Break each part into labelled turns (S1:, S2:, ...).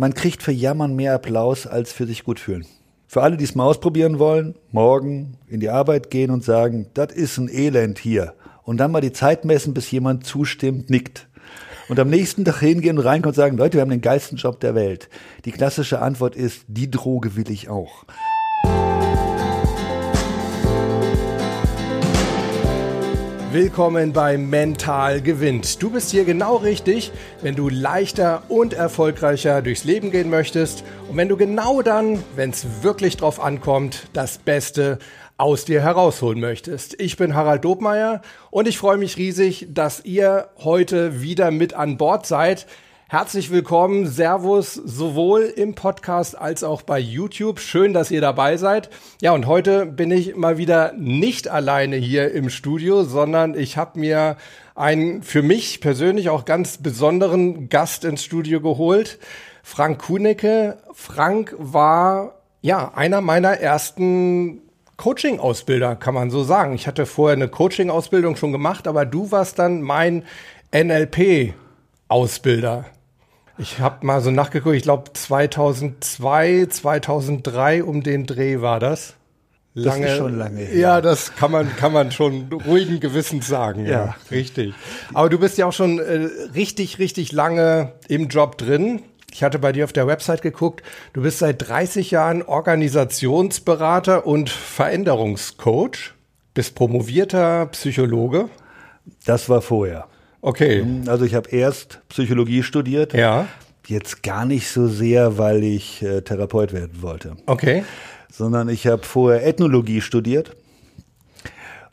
S1: man kriegt für Jammern mehr Applaus als für sich gut fühlen. Für alle, die es mal ausprobieren wollen, morgen in die Arbeit gehen und sagen, das ist ein Elend hier. Und dann mal die Zeit messen, bis jemand zustimmt, nickt. Und am nächsten Tag hingehen und reinkommen und sagen, Leute, wir haben den geilsten Job der Welt. Die klassische Antwort ist, die Droge will ich auch.
S2: Willkommen bei Mental gewinnt. Du bist hier genau richtig, wenn du leichter und erfolgreicher durchs Leben gehen möchtest und wenn du genau dann, wenn es wirklich drauf ankommt, das Beste aus dir herausholen möchtest. Ich bin Harald Dobmeier und ich freue mich riesig, dass ihr heute wieder mit an Bord seid. Herzlich willkommen, Servus, sowohl im Podcast als auch bei YouTube. Schön, dass ihr dabei seid. Ja, und heute bin ich mal wieder nicht alleine hier im Studio, sondern ich habe mir einen für mich persönlich auch ganz besonderen Gast ins Studio geholt. Frank Kunecke. Frank war ja einer meiner ersten Coaching-Ausbilder, kann man so sagen. Ich hatte vorher eine Coaching-Ausbildung schon gemacht, aber du warst dann mein NLP-Ausbilder. Ich habe mal so nachgeguckt, ich glaube 2002, 2003 um den Dreh war das.
S1: Lange, das ist schon lange
S2: her. Ja, das kann man, kann man schon ruhigen Gewissens sagen. Ja, ja richtig. Aber du bist ja auch schon äh, richtig, richtig lange im Job drin. Ich hatte bei dir auf der Website geguckt, du bist seit 30 Jahren Organisationsberater und Veränderungscoach, bist promovierter Psychologe.
S1: Das war vorher.
S2: Okay.
S1: Hm, also ich habe erst Psychologie studiert.
S2: Ja.
S1: Jetzt gar nicht so sehr, weil ich äh, Therapeut werden wollte.
S2: Okay.
S1: Sondern ich habe vorher Ethnologie studiert.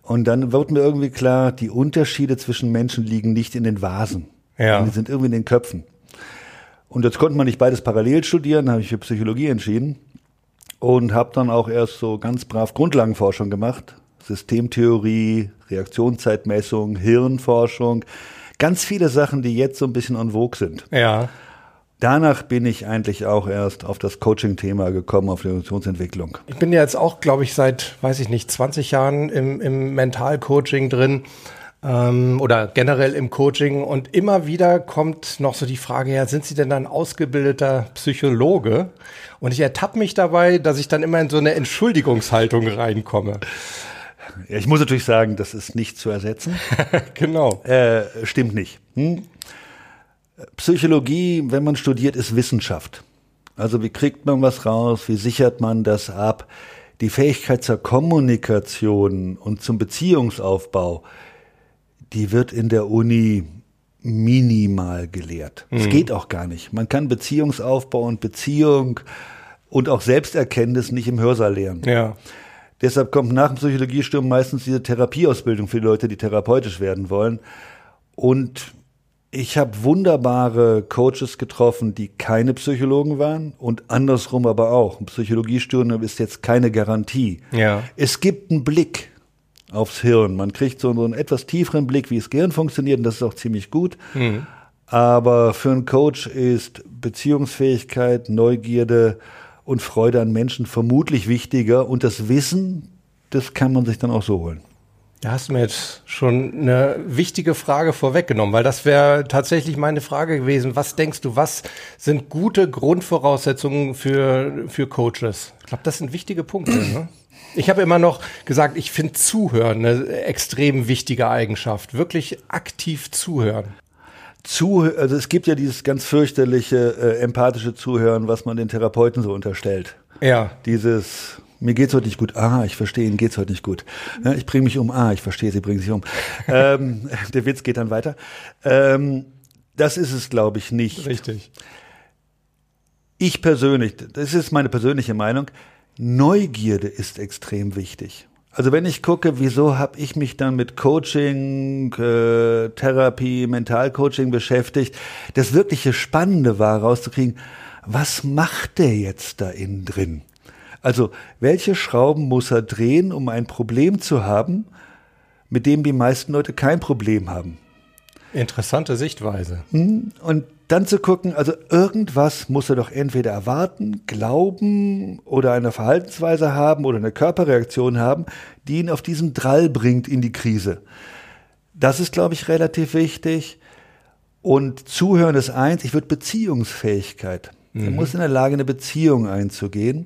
S1: Und dann wurde mir irgendwie klar, die Unterschiede zwischen Menschen liegen nicht in den Vasen.
S2: Ja.
S1: Die sind irgendwie in den Köpfen. Und jetzt konnte man nicht beides parallel studieren, habe ich für Psychologie entschieden und habe dann auch erst so ganz brav Grundlagenforschung gemacht, Systemtheorie, Reaktionszeitmessung, Hirnforschung, Ganz viele Sachen, die jetzt so ein bisschen en vogue sind.
S2: Ja.
S1: Danach bin ich eigentlich auch erst auf das Coaching-Thema gekommen, auf die Emotionsentwicklung.
S2: Ich bin ja jetzt auch, glaube ich, seit, weiß ich nicht, 20 Jahren im, im Mental-Coaching drin ähm, oder generell im Coaching und immer wieder kommt noch so die Frage, ja, sind Sie denn dann ausgebildeter Psychologe? Und ich ertappe mich dabei, dass ich dann immer in so eine Entschuldigungshaltung reinkomme.
S1: Ja, ich muss natürlich sagen, das ist nicht zu ersetzen.
S2: genau.
S1: Äh, stimmt nicht. Hm? Psychologie, wenn man studiert, ist Wissenschaft. Also wie kriegt man was raus? Wie sichert man das ab? Die Fähigkeit zur Kommunikation und zum Beziehungsaufbau, die wird in der Uni minimal gelehrt. Es mhm. geht auch gar nicht. Man kann Beziehungsaufbau und Beziehung und auch Selbsterkenntnis nicht im Hörsaal lernen.
S2: Ja.
S1: Deshalb kommt nach dem Psychologiestudium meistens diese Therapieausbildung für die Leute, die therapeutisch werden wollen. Und ich habe wunderbare Coaches getroffen, die keine Psychologen waren und andersrum aber auch. Ein Psychologiestudium ist jetzt keine Garantie.
S2: Ja.
S1: Es gibt einen Blick aufs Hirn. Man kriegt so einen etwas tieferen Blick, wie das Gehirn funktioniert und das ist auch ziemlich gut. Mhm. Aber für einen Coach ist Beziehungsfähigkeit, Neugierde, und Freude an Menschen vermutlich wichtiger. Und das Wissen, das kann man sich dann auch so holen.
S2: Da hast du mir jetzt schon eine wichtige Frage vorweggenommen, weil das wäre tatsächlich meine Frage gewesen. Was denkst du, was sind gute Grundvoraussetzungen für, für Coaches? Ich glaube, das sind wichtige Punkte. Ne? Ich habe immer noch gesagt, ich finde Zuhören eine extrem wichtige Eigenschaft. Wirklich aktiv zuhören
S1: zu, also es gibt ja dieses ganz fürchterliche äh, empathische Zuhören, was man den Therapeuten so unterstellt.
S2: Ja.
S1: Dieses mir geht's heute nicht gut. Ah, ich verstehe, Ihnen geht's heute nicht gut. Ja, ich bringe mich um. Ah, ich verstehe, Sie bringen sich um. ähm, der Witz geht dann weiter. Ähm, das ist es, glaube ich, nicht.
S2: Richtig.
S1: Ich persönlich, das ist meine persönliche Meinung, Neugierde ist extrem wichtig. Also wenn ich gucke, wieso habe ich mich dann mit Coaching, äh, Therapie, Mentalcoaching beschäftigt, das wirkliche Spannende war rauszukriegen, was macht der jetzt da innen drin? Also welche Schrauben muss er drehen, um ein Problem zu haben, mit dem die meisten Leute kein Problem haben?
S2: Interessante Sichtweise.
S1: Hm? Und dann zu gucken, also irgendwas muss er doch entweder erwarten, glauben oder eine Verhaltensweise haben oder eine Körperreaktion haben, die ihn auf diesen Drall bringt in die Krise. Das ist, glaube ich, relativ wichtig. Und Zuhören ist eins, ich würde Beziehungsfähigkeit Mhm. Er muss in der Lage, eine Beziehung einzugehen.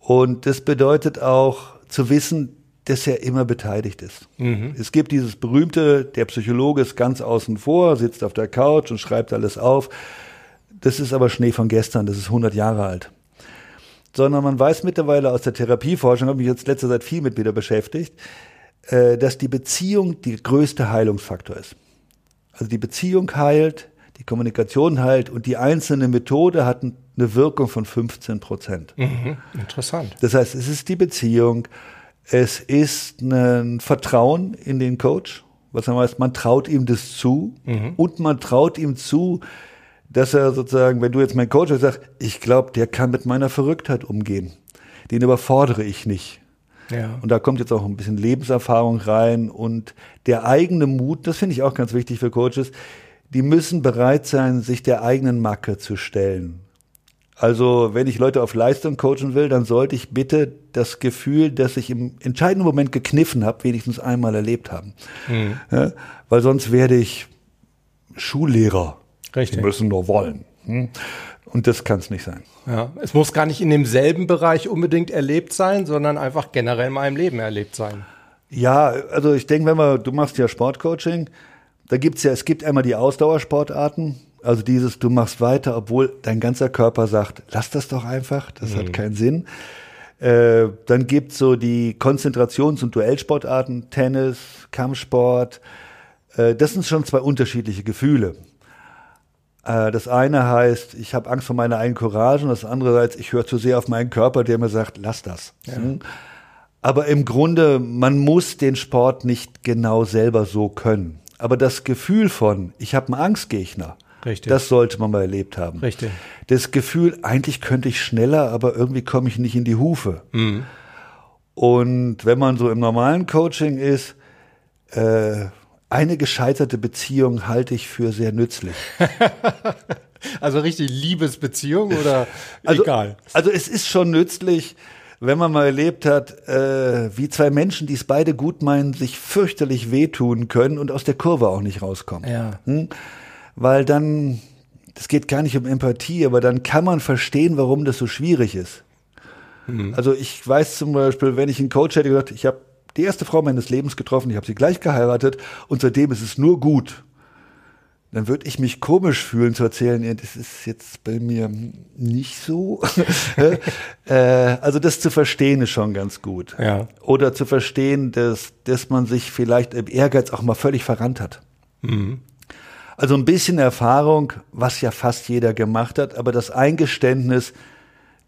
S1: Und das bedeutet auch zu wissen, dass er immer beteiligt ist. Mhm. Es gibt dieses berühmte, der Psychologe ist ganz außen vor, sitzt auf der Couch und schreibt alles auf. Das ist aber Schnee von gestern, das ist 100 Jahre alt. Sondern man weiß mittlerweile aus der Therapieforschung, habe mich jetzt letzter Zeit viel mit wieder beschäftigt, äh, dass die Beziehung der größte Heilungsfaktor ist. Also die Beziehung heilt, die Kommunikation heilt und die einzelne Methode hat eine Wirkung von 15 Prozent.
S2: Mhm, interessant.
S1: Das heißt, es ist die Beziehung, es ist ein Vertrauen in den Coach, was heißt, man traut ihm das zu mhm. und man traut ihm zu, dass er sozusagen, wenn du jetzt mein Coach bist, sagst, ich glaube, der kann mit meiner Verrücktheit umgehen. Den überfordere ich nicht. Ja. Und da kommt jetzt auch ein bisschen Lebenserfahrung rein und der eigene Mut, das finde ich auch ganz wichtig für Coaches, die müssen bereit sein, sich der eigenen Macke zu stellen. Also, wenn ich Leute auf Leistung coachen will, dann sollte ich bitte das Gefühl, dass ich im entscheidenden Moment gekniffen habe, wenigstens einmal erlebt haben. Mhm. Ja, weil sonst werde ich Schullehrer.
S2: Richtig.
S1: Die müssen nur wollen. Hm? Und das kann es nicht sein.
S2: Ja, es muss gar nicht in demselben Bereich unbedingt erlebt sein, sondern einfach generell in meinem Leben erlebt sein.
S1: Ja, also ich denke, wenn man, du machst ja Sportcoaching, da gibt's ja, es gibt einmal die Ausdauersportarten, also dieses, du machst weiter, obwohl dein ganzer Körper sagt, lass das doch einfach, das mhm. hat keinen Sinn. Äh, dann gibt's so die Konzentrations- und Duellsportarten, Tennis, Kampfsport. Äh, das sind schon zwei unterschiedliche Gefühle. Äh, das eine heißt, ich habe Angst vor meiner eigenen Courage und das andere heißt, ich höre zu sehr auf meinen Körper, der mir sagt, lass das. Ja. Hm? Aber im Grunde, man muss den Sport nicht genau selber so können. Aber das Gefühl von, ich habe einen Angstgegner, Richtig. Das sollte man mal erlebt haben.
S2: Richtig.
S1: Das Gefühl, eigentlich könnte ich schneller, aber irgendwie komme ich nicht in die Hufe. Mhm. Und wenn man so im normalen Coaching ist, äh, eine gescheiterte Beziehung halte ich für sehr nützlich.
S2: also richtig Liebesbeziehung oder
S1: also,
S2: egal?
S1: Also es ist schon nützlich, wenn man mal erlebt hat, äh, wie zwei Menschen, die es beide gut meinen, sich fürchterlich wehtun können und aus der Kurve auch nicht rauskommen.
S2: Ja.
S1: Hm? Weil dann, das geht gar nicht um Empathie, aber dann kann man verstehen, warum das so schwierig ist. Mhm. Also ich weiß zum Beispiel, wenn ich einen Coach hätte gesagt, ich habe die erste Frau meines Lebens getroffen, ich habe sie gleich geheiratet und seitdem ist es nur gut. Dann würde ich mich komisch fühlen zu erzählen, ja, das ist jetzt bei mir nicht so. äh, also das zu verstehen ist schon ganz gut.
S2: Ja.
S1: Oder zu verstehen, dass, dass man sich vielleicht im Ehrgeiz auch mal völlig verrannt hat. Mhm. Also ein bisschen Erfahrung, was ja fast jeder gemacht hat, aber das Eingeständnis,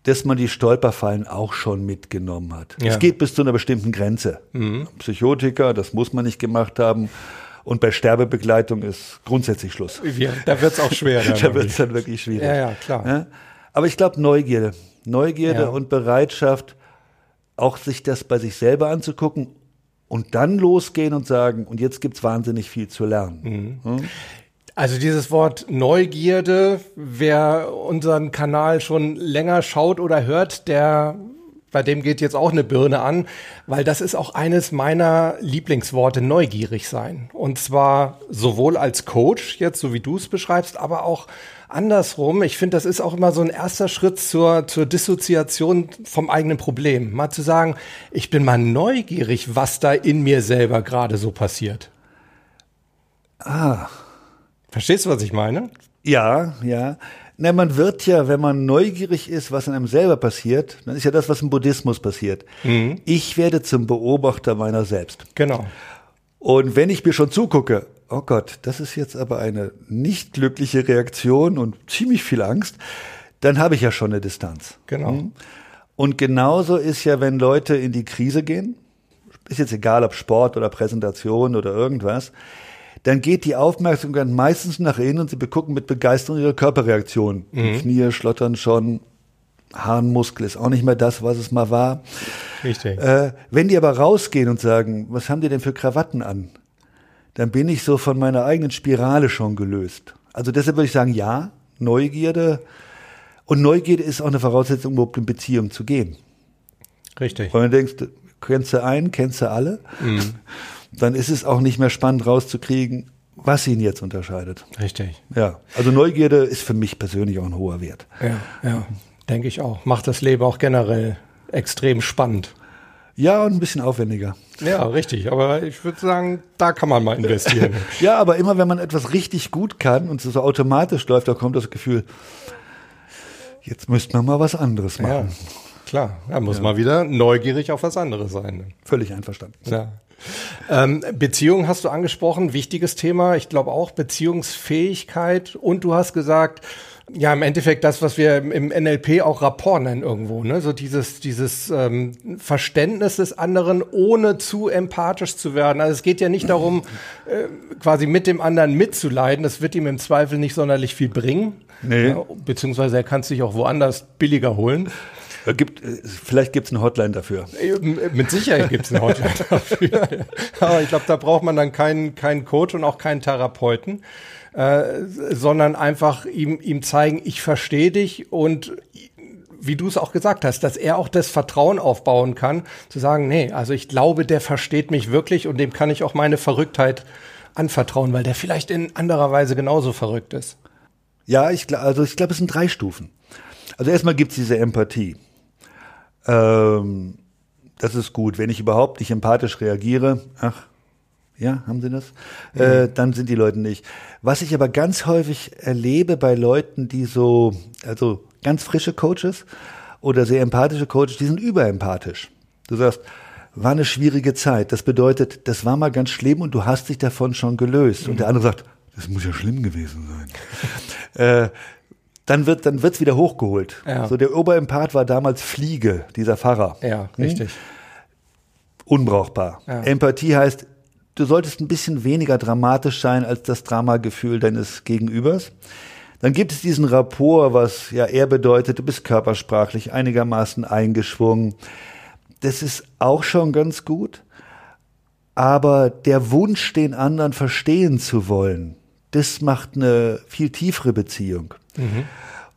S1: dass man die Stolperfallen auch schon mitgenommen hat. Es ja. geht bis zu einer bestimmten Grenze. Mhm. Psychotiker, das muss man nicht gemacht haben. Und bei Sterbebegleitung ist grundsätzlich Schluss.
S2: Ja, da wird es auch schwer.
S1: da wird es dann wirklich schwierig.
S2: Ja, ja, klar. Ja?
S1: Aber ich glaube, Neugierde. Neugierde ja. und Bereitschaft, auch sich das bei sich selber anzugucken und dann losgehen und sagen, und jetzt gibt es wahnsinnig viel zu lernen. Mhm. Hm?
S2: Also dieses Wort Neugierde, wer unseren Kanal schon länger schaut oder hört, der bei dem geht jetzt auch eine Birne an, weil das ist auch eines meiner Lieblingsworte, neugierig sein. Und zwar sowohl als Coach, jetzt so wie du es beschreibst, aber auch andersrum. Ich finde, das ist auch immer so ein erster Schritt zur, zur Dissoziation vom eigenen Problem. Mal zu sagen, ich bin mal neugierig, was da in mir selber gerade so passiert.
S1: Ah,
S2: Verstehst du, was ich meine?
S1: Ja, ja. Na, man wird ja, wenn man neugierig ist, was in einem selber passiert, dann ist ja das, was im Buddhismus passiert. Mhm. Ich werde zum Beobachter meiner selbst.
S2: Genau.
S1: Und wenn ich mir schon zugucke, oh Gott, das ist jetzt aber eine nicht glückliche Reaktion und ziemlich viel Angst, dann habe ich ja schon eine Distanz.
S2: Genau. Mhm.
S1: Und genauso ist ja, wenn Leute in die Krise gehen, ist jetzt egal, ob Sport oder Präsentation oder irgendwas, dann geht die Aufmerksamkeit meistens nach innen und sie begucken mit Begeisterung ihre Körperreaktion. Mhm. Knie schlottern schon, Harnmuskel ist auch nicht mehr das, was es mal war.
S2: Richtig.
S1: Äh, wenn die aber rausgehen und sagen, was haben die denn für Krawatten an? Dann bin ich so von meiner eigenen Spirale schon gelöst. Also deshalb würde ich sagen, ja, Neugierde. Und Neugierde ist auch eine Voraussetzung, überhaupt in Beziehung zu gehen.
S2: Richtig.
S1: Weil du denkst, kennst du einen, kennst du alle? Mhm dann ist es auch nicht mehr spannend rauszukriegen, was ihn jetzt unterscheidet.
S2: Richtig.
S1: Ja, also Neugierde ist für mich persönlich auch ein hoher Wert.
S2: Ja, ja, denke ich auch. Macht das Leben auch generell extrem spannend.
S1: Ja, und ein bisschen aufwendiger.
S2: Ja, richtig. Aber ich würde sagen, da kann man mal investieren.
S1: ja, aber immer wenn man etwas richtig gut kann und es so automatisch läuft, da kommt das Gefühl, jetzt müsste man mal was anderes machen.
S2: Ja, klar. Da muss ja. man wieder neugierig auf was anderes sein.
S1: Völlig einverstanden.
S2: Ja. Ähm, Beziehung hast du angesprochen, wichtiges Thema. Ich glaube auch Beziehungsfähigkeit. Und du hast gesagt, ja, im Endeffekt das, was wir im NLP auch Rapport nennen irgendwo, ne? So dieses, dieses ähm, Verständnis des anderen, ohne zu empathisch zu werden. Also es geht ja nicht darum, äh, quasi mit dem anderen mitzuleiden. Das wird ihm im Zweifel nicht sonderlich viel bringen. Nee. Ja, beziehungsweise er kann es sich auch woanders billiger holen.
S1: Gibt, äh, vielleicht gibt es eine Hotline dafür.
S2: Äh, mit Sicherheit gibt es eine Hotline dafür. Aber ich glaube, da braucht man dann keinen, keinen Coach und auch keinen Therapeuten, äh, sondern einfach ihm, ihm zeigen, ich verstehe dich und wie du es auch gesagt hast, dass er auch das Vertrauen aufbauen kann, zu sagen, nee, also ich glaube, der versteht mich wirklich und dem kann ich auch meine Verrücktheit anvertrauen, weil der vielleicht in anderer Weise genauso verrückt ist.
S1: Ja, ich, also ich glaube, es sind drei Stufen. Also erstmal gibt es diese Empathie. Ähm, das ist gut. Wenn ich überhaupt nicht empathisch reagiere, ach, ja, haben Sie das? Mhm. Äh, dann sind die Leute nicht. Was ich aber ganz häufig erlebe bei Leuten, die so, also ganz frische Coaches oder sehr empathische Coaches, die sind überempathisch. Du sagst, war eine schwierige Zeit. Das bedeutet, das war mal ganz schlimm und du hast dich davon schon gelöst. Mhm. Und der andere sagt, das muss ja schlimm gewesen sein. äh, dann wird dann wird's wieder hochgeholt. Ja. So der Oberempath war damals Fliege, dieser Pfarrer.
S2: Ja, hm? richtig.
S1: Unbrauchbar. Ja. Empathie heißt, du solltest ein bisschen weniger dramatisch sein als das Dramagefühl deines Gegenübers. Dann gibt es diesen Rapport, was ja eher bedeutet, du bist körpersprachlich einigermaßen eingeschwungen. Das ist auch schon ganz gut. Aber der Wunsch, den anderen verstehen zu wollen, das macht eine viel tiefere Beziehung. Mhm.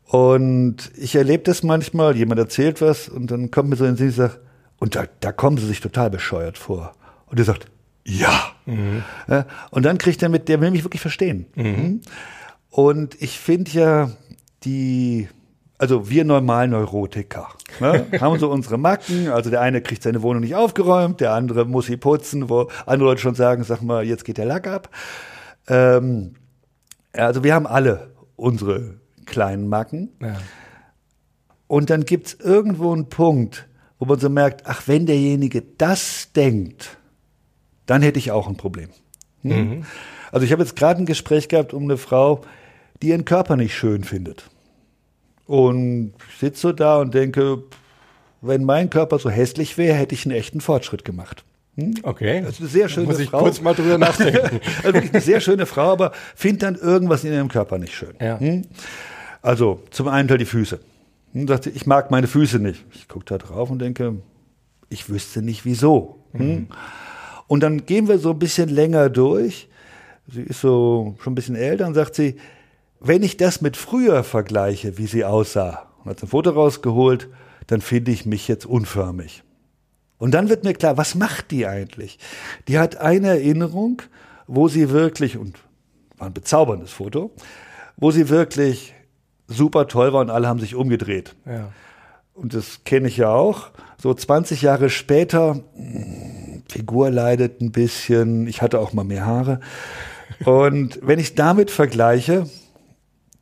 S1: Und ich erlebe das manchmal, jemand erzählt was und dann kommt mir so in den Sinn, ich sage, und da, da kommen sie sich total bescheuert vor. Und er sagt, ja. Mhm. Und dann kriegt er mit, der will mich wirklich verstehen. Mhm. Und ich finde ja, die, also wir normal Neurotiker ne, haben so unsere Macken. Also der eine kriegt seine Wohnung nicht aufgeräumt, der andere muss sie putzen, wo andere Leute schon sagen, sag mal, jetzt geht der Lack ab. Ähm, also wir haben alle unsere kleinen Macken. Ja. Und dann gibt es irgendwo einen Punkt, wo man so merkt, ach, wenn derjenige das denkt, dann hätte ich auch ein Problem. Hm? Mhm. Also ich habe jetzt gerade ein Gespräch gehabt um eine Frau, die ihren Körper nicht schön findet. Und ich sitze so da und denke, wenn mein Körper so hässlich wäre, hätte ich einen echten Fortschritt gemacht.
S2: Hm? Okay.
S1: Das ist eine sehr schöne
S2: Muss ich
S1: Frau.
S2: kurz mal drüber nachdenken.
S1: also wirklich eine sehr schöne Frau, aber findet dann irgendwas in ihrem Körper nicht schön.
S2: Ja. Hm?
S1: Also zum einen Teil die Füße. Hm, sagte, ich mag meine Füße nicht. Ich gucke da drauf und denke, ich wüsste nicht wieso. Hm? Mhm. Und dann gehen wir so ein bisschen länger durch. Sie ist so schon ein bisschen älter und sagt sie, wenn ich das mit früher vergleiche, wie sie aussah, und hat ein Foto rausgeholt, dann finde ich mich jetzt unförmig. Und dann wird mir klar, was macht die eigentlich? Die hat eine Erinnerung, wo sie wirklich, und war ein bezauberndes Foto, wo sie wirklich super toll war und alle haben sich umgedreht.
S2: Ja.
S1: Und das kenne ich ja auch. So 20 Jahre später, hm, Figur leidet ein bisschen, ich hatte auch mal mehr Haare. Und wenn ich damit vergleiche,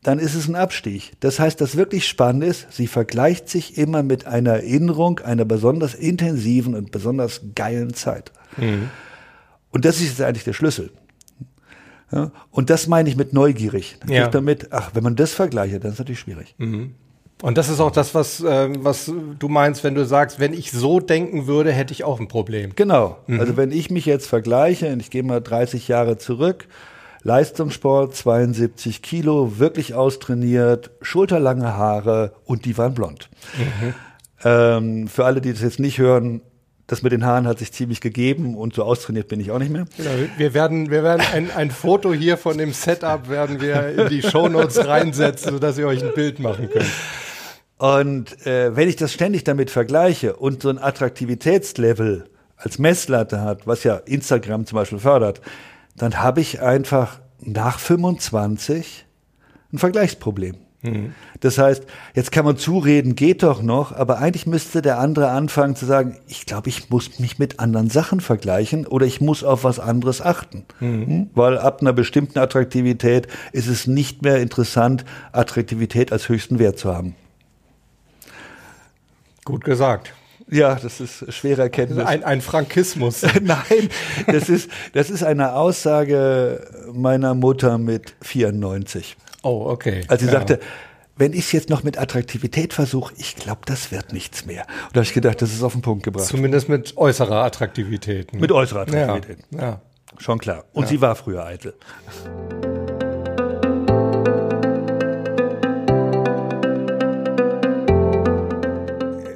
S1: dann ist es ein Abstieg. Das heißt, das wirklich spannend ist, sie vergleicht sich immer mit einer Erinnerung einer besonders intensiven und besonders geilen Zeit. Mhm. Und das ist jetzt eigentlich der Schlüssel. Ja, und das meine ich mit neugierig. Dann ja. ich damit, ach, wenn man das vergleicht, dann ist es natürlich schwierig.
S2: Mhm. Und das ist auch das, was, äh, was du meinst, wenn du sagst, wenn ich so denken würde, hätte ich auch ein Problem.
S1: Genau. Mhm. Also wenn ich mich jetzt vergleiche und ich gehe mal 30 Jahre zurück, Leistungssport, 72 Kilo, wirklich austrainiert, schulterlange Haare und die waren blond. Mhm. Ähm, für alle, die das jetzt nicht hören, das mit den Haaren hat sich ziemlich gegeben und so austrainiert bin ich auch nicht mehr.
S2: Genau, wir werden, wir werden ein, ein Foto hier von dem Setup werden wir in die Shownotes reinsetzen, sodass ihr euch ein Bild machen könnt.
S1: Und äh, wenn ich das ständig damit vergleiche und so ein Attraktivitätslevel als Messlatte hat, was ja Instagram zum Beispiel fördert, dann habe ich einfach nach 25 ein Vergleichsproblem. Das heißt, jetzt kann man zureden, geht doch noch, aber eigentlich müsste der andere anfangen zu sagen, ich glaube, ich muss mich mit anderen Sachen vergleichen oder ich muss auf was anderes achten. Mhm. Weil ab einer bestimmten Attraktivität ist es nicht mehr interessant, Attraktivität als höchsten Wert zu haben.
S2: Gut gesagt.
S1: Ja, das ist schwere Erkenntnis.
S2: Ein, ein Frankismus.
S1: Nein, das ist, das ist eine Aussage meiner Mutter mit 94.
S2: Oh, okay.
S1: Als sie ja. sagte, wenn ich es jetzt noch mit Attraktivität versuche, ich glaube, das wird nichts mehr. Und da habe ich gedacht, das ist auf den Punkt gebracht.
S2: Zumindest mit äußerer Attraktivität.
S1: Ne? Mit äußerer Attraktivität. Ja, ja. Schon klar. Und ja. sie war früher eitel.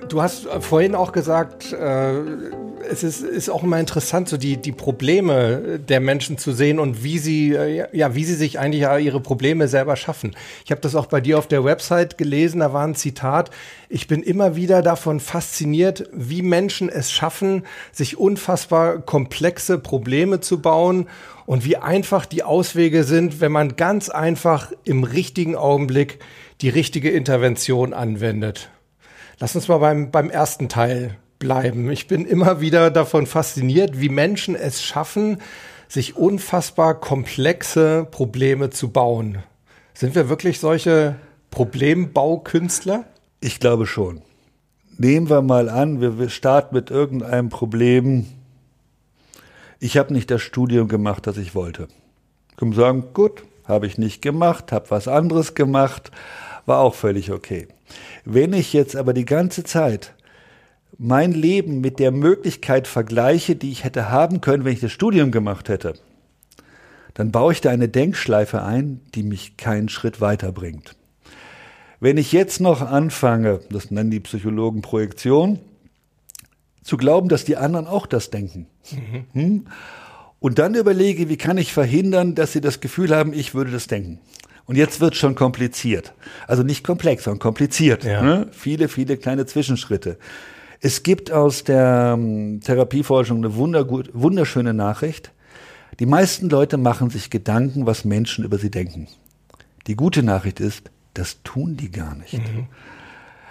S2: Du hast vorhin auch gesagt, äh, es ist, ist auch immer interessant, so die, die Probleme der Menschen zu sehen und wie sie, äh, ja, wie sie sich eigentlich ihre Probleme selber schaffen. Ich habe das auch bei dir auf der Website gelesen, da war ein Zitat. Ich bin immer wieder davon fasziniert, wie Menschen es schaffen, sich unfassbar komplexe Probleme zu bauen und wie einfach die Auswege sind, wenn man ganz einfach im richtigen Augenblick die richtige Intervention anwendet. Lass uns mal beim, beim ersten Teil bleiben. Ich bin immer wieder davon fasziniert, wie Menschen es schaffen, sich unfassbar komplexe Probleme zu bauen. Sind wir wirklich solche Problembaukünstler?
S1: Ich glaube schon. Nehmen wir mal an, wir starten mit irgendeinem Problem. Ich habe nicht das Studium gemacht, das ich wollte. Können sagen, gut, habe ich nicht gemacht, habe was anderes gemacht, war auch völlig okay. Wenn ich jetzt aber die ganze Zeit mein Leben mit der Möglichkeit vergleiche, die ich hätte haben können, wenn ich das Studium gemacht hätte, dann baue ich da eine Denkschleife ein, die mich keinen Schritt weiterbringt. Wenn ich jetzt noch anfange, das nennen die Psychologen Projektion, zu glauben, dass die anderen auch das denken. Mhm. Hm? Und dann überlege, wie kann ich verhindern, dass sie das Gefühl haben, ich würde das denken. Und jetzt wird schon kompliziert. Also nicht komplex, sondern kompliziert. Ja. Ne? Viele, viele kleine Zwischenschritte. Es gibt aus der ähm, Therapieforschung eine wunderschöne Nachricht. Die meisten Leute machen sich Gedanken, was Menschen über sie denken. Die gute Nachricht ist, das tun die gar nicht. Mhm.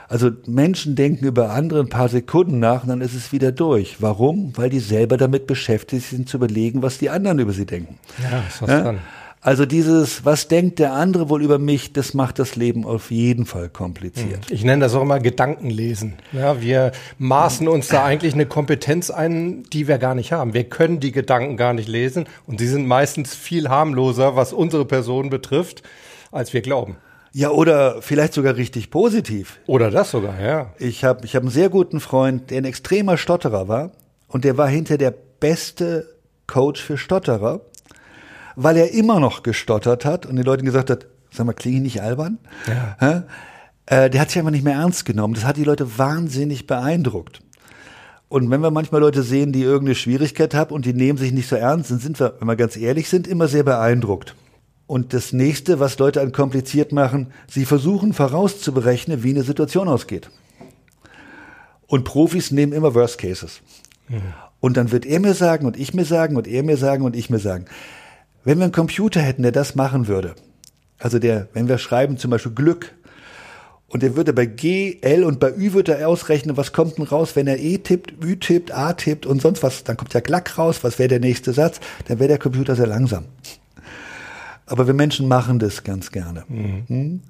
S1: Also Menschen denken über andere ein paar Sekunden nach und dann ist es wieder durch. Warum? Weil die selber damit beschäftigt sind zu überlegen, was die anderen über sie denken. Ja, ist was ja? dran. Also dieses, was denkt der andere wohl über mich, das macht das Leben auf jeden Fall kompliziert.
S2: Ich nenne das auch immer Gedankenlesen. Ja, wir maßen uns da eigentlich eine Kompetenz ein, die wir gar nicht haben. Wir können die Gedanken gar nicht lesen und sie sind meistens viel harmloser, was unsere Person betrifft, als wir glauben.
S1: Ja, oder vielleicht sogar richtig positiv.
S2: Oder das sogar, ja.
S1: Ich habe ich hab einen sehr guten Freund, der ein extremer Stotterer war und der war hinter der beste Coach für Stotterer weil er immer noch gestottert hat und den Leuten gesagt hat, sag mal, klinge ich nicht albern? Ja. Äh, der hat sich einfach nicht mehr ernst genommen. Das hat die Leute wahnsinnig beeindruckt. Und wenn wir manchmal Leute sehen, die irgendeine Schwierigkeit haben und die nehmen sich nicht so ernst, dann sind wir, wenn wir ganz ehrlich sind, immer sehr beeindruckt. Und das nächste, was Leute an kompliziert machen, sie versuchen vorauszuberechnen, wie eine Situation ausgeht. Und Profis nehmen immer Worst Cases. Mhm. Und dann wird er mir sagen und ich mir sagen und er mir sagen und ich mir sagen. Wenn wir einen Computer hätten, der das machen würde, also der, wenn wir schreiben zum Beispiel Glück, und der würde bei G, L und bei Ü würde er ausrechnen, was kommt denn raus, wenn er E tippt, Ü tippt, A tippt und sonst was, dann kommt ja Glack raus, was wäre der nächste Satz, dann wäre der Computer sehr langsam. Aber wir Menschen machen das ganz gerne. Mhm. Hm?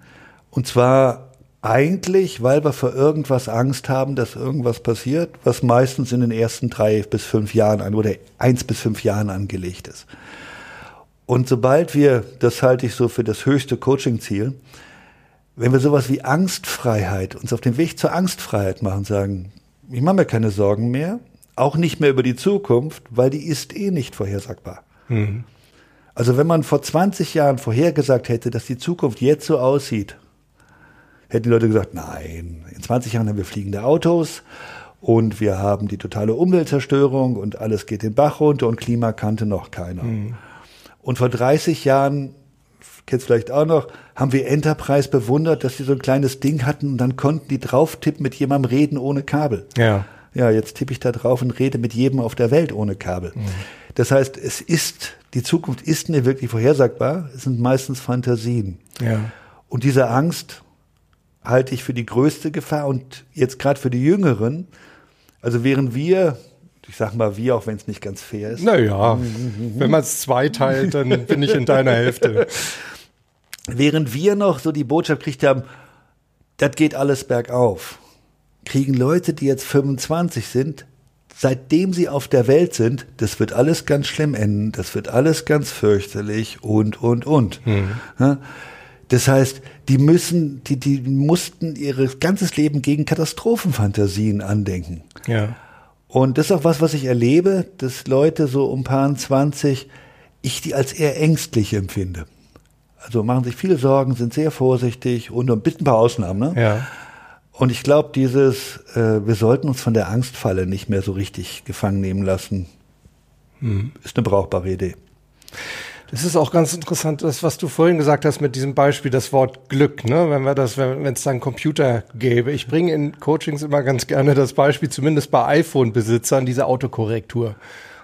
S1: Und zwar eigentlich, weil wir vor irgendwas Angst haben, dass irgendwas passiert, was meistens in den ersten drei bis fünf Jahren an, oder eins bis fünf Jahren angelegt ist. Und sobald wir, das halte ich so für das höchste Coaching-Ziel, wenn wir sowas wie Angstfreiheit, uns auf den Weg zur Angstfreiheit machen, sagen, ich mache mir keine Sorgen mehr, auch nicht mehr über die Zukunft, weil die ist eh nicht vorhersagbar. Mhm. Also wenn man vor 20 Jahren vorhergesagt hätte, dass die Zukunft jetzt so aussieht, hätten die Leute gesagt, nein, in 20 Jahren haben wir fliegende Autos und wir haben die totale Umweltzerstörung und alles geht den Bach runter und Klima kannte noch keiner. Mhm. Und vor 30 Jahren, kennst vielleicht auch noch, haben wir Enterprise bewundert, dass sie so ein kleines Ding hatten und dann konnten die drauf tippen, mit jemandem reden ohne Kabel. Ja. Ja, jetzt tippe ich da drauf und rede mit jedem auf der Welt ohne Kabel. Mhm. Das heißt, es ist, die Zukunft ist nicht wirklich vorhersagbar, es sind meistens Fantasien.
S2: Ja.
S1: Und diese Angst halte ich für die größte Gefahr und jetzt gerade für die Jüngeren, also während wir, ich sag mal wir, auch wenn es nicht ganz fair ist.
S2: Naja, wenn man es zweiteilt, dann bin ich in deiner Hälfte.
S1: Während wir noch so die Botschaft gekriegt haben, das geht alles bergauf, kriegen Leute, die jetzt 25 sind, seitdem sie auf der Welt sind, das wird alles ganz schlimm enden, das wird alles ganz fürchterlich und, und, und. Mhm. Das heißt, die müssen, die, die mussten ihr ganzes Leben gegen Katastrophenfantasien andenken.
S2: Ja.
S1: Und das ist auch was, was ich erlebe, dass Leute so um paar 20, ich die als eher ängstlich empfinde. Also machen sich viele Sorgen, sind sehr vorsichtig und ein bisschen ein paar Ausnahmen. Ne?
S2: Ja.
S1: Und ich glaube, dieses, äh, wir sollten uns von der Angstfalle nicht mehr so richtig gefangen nehmen lassen, hm. ist eine brauchbare Idee.
S2: Das ist auch ganz interessant, das, was du vorhin gesagt hast mit diesem Beispiel, das Wort Glück, ne? Wenn wir das, wenn es da einen Computer gäbe. Ich bringe in Coachings immer ganz gerne das Beispiel, zumindest bei iPhone-Besitzern, diese Autokorrektur.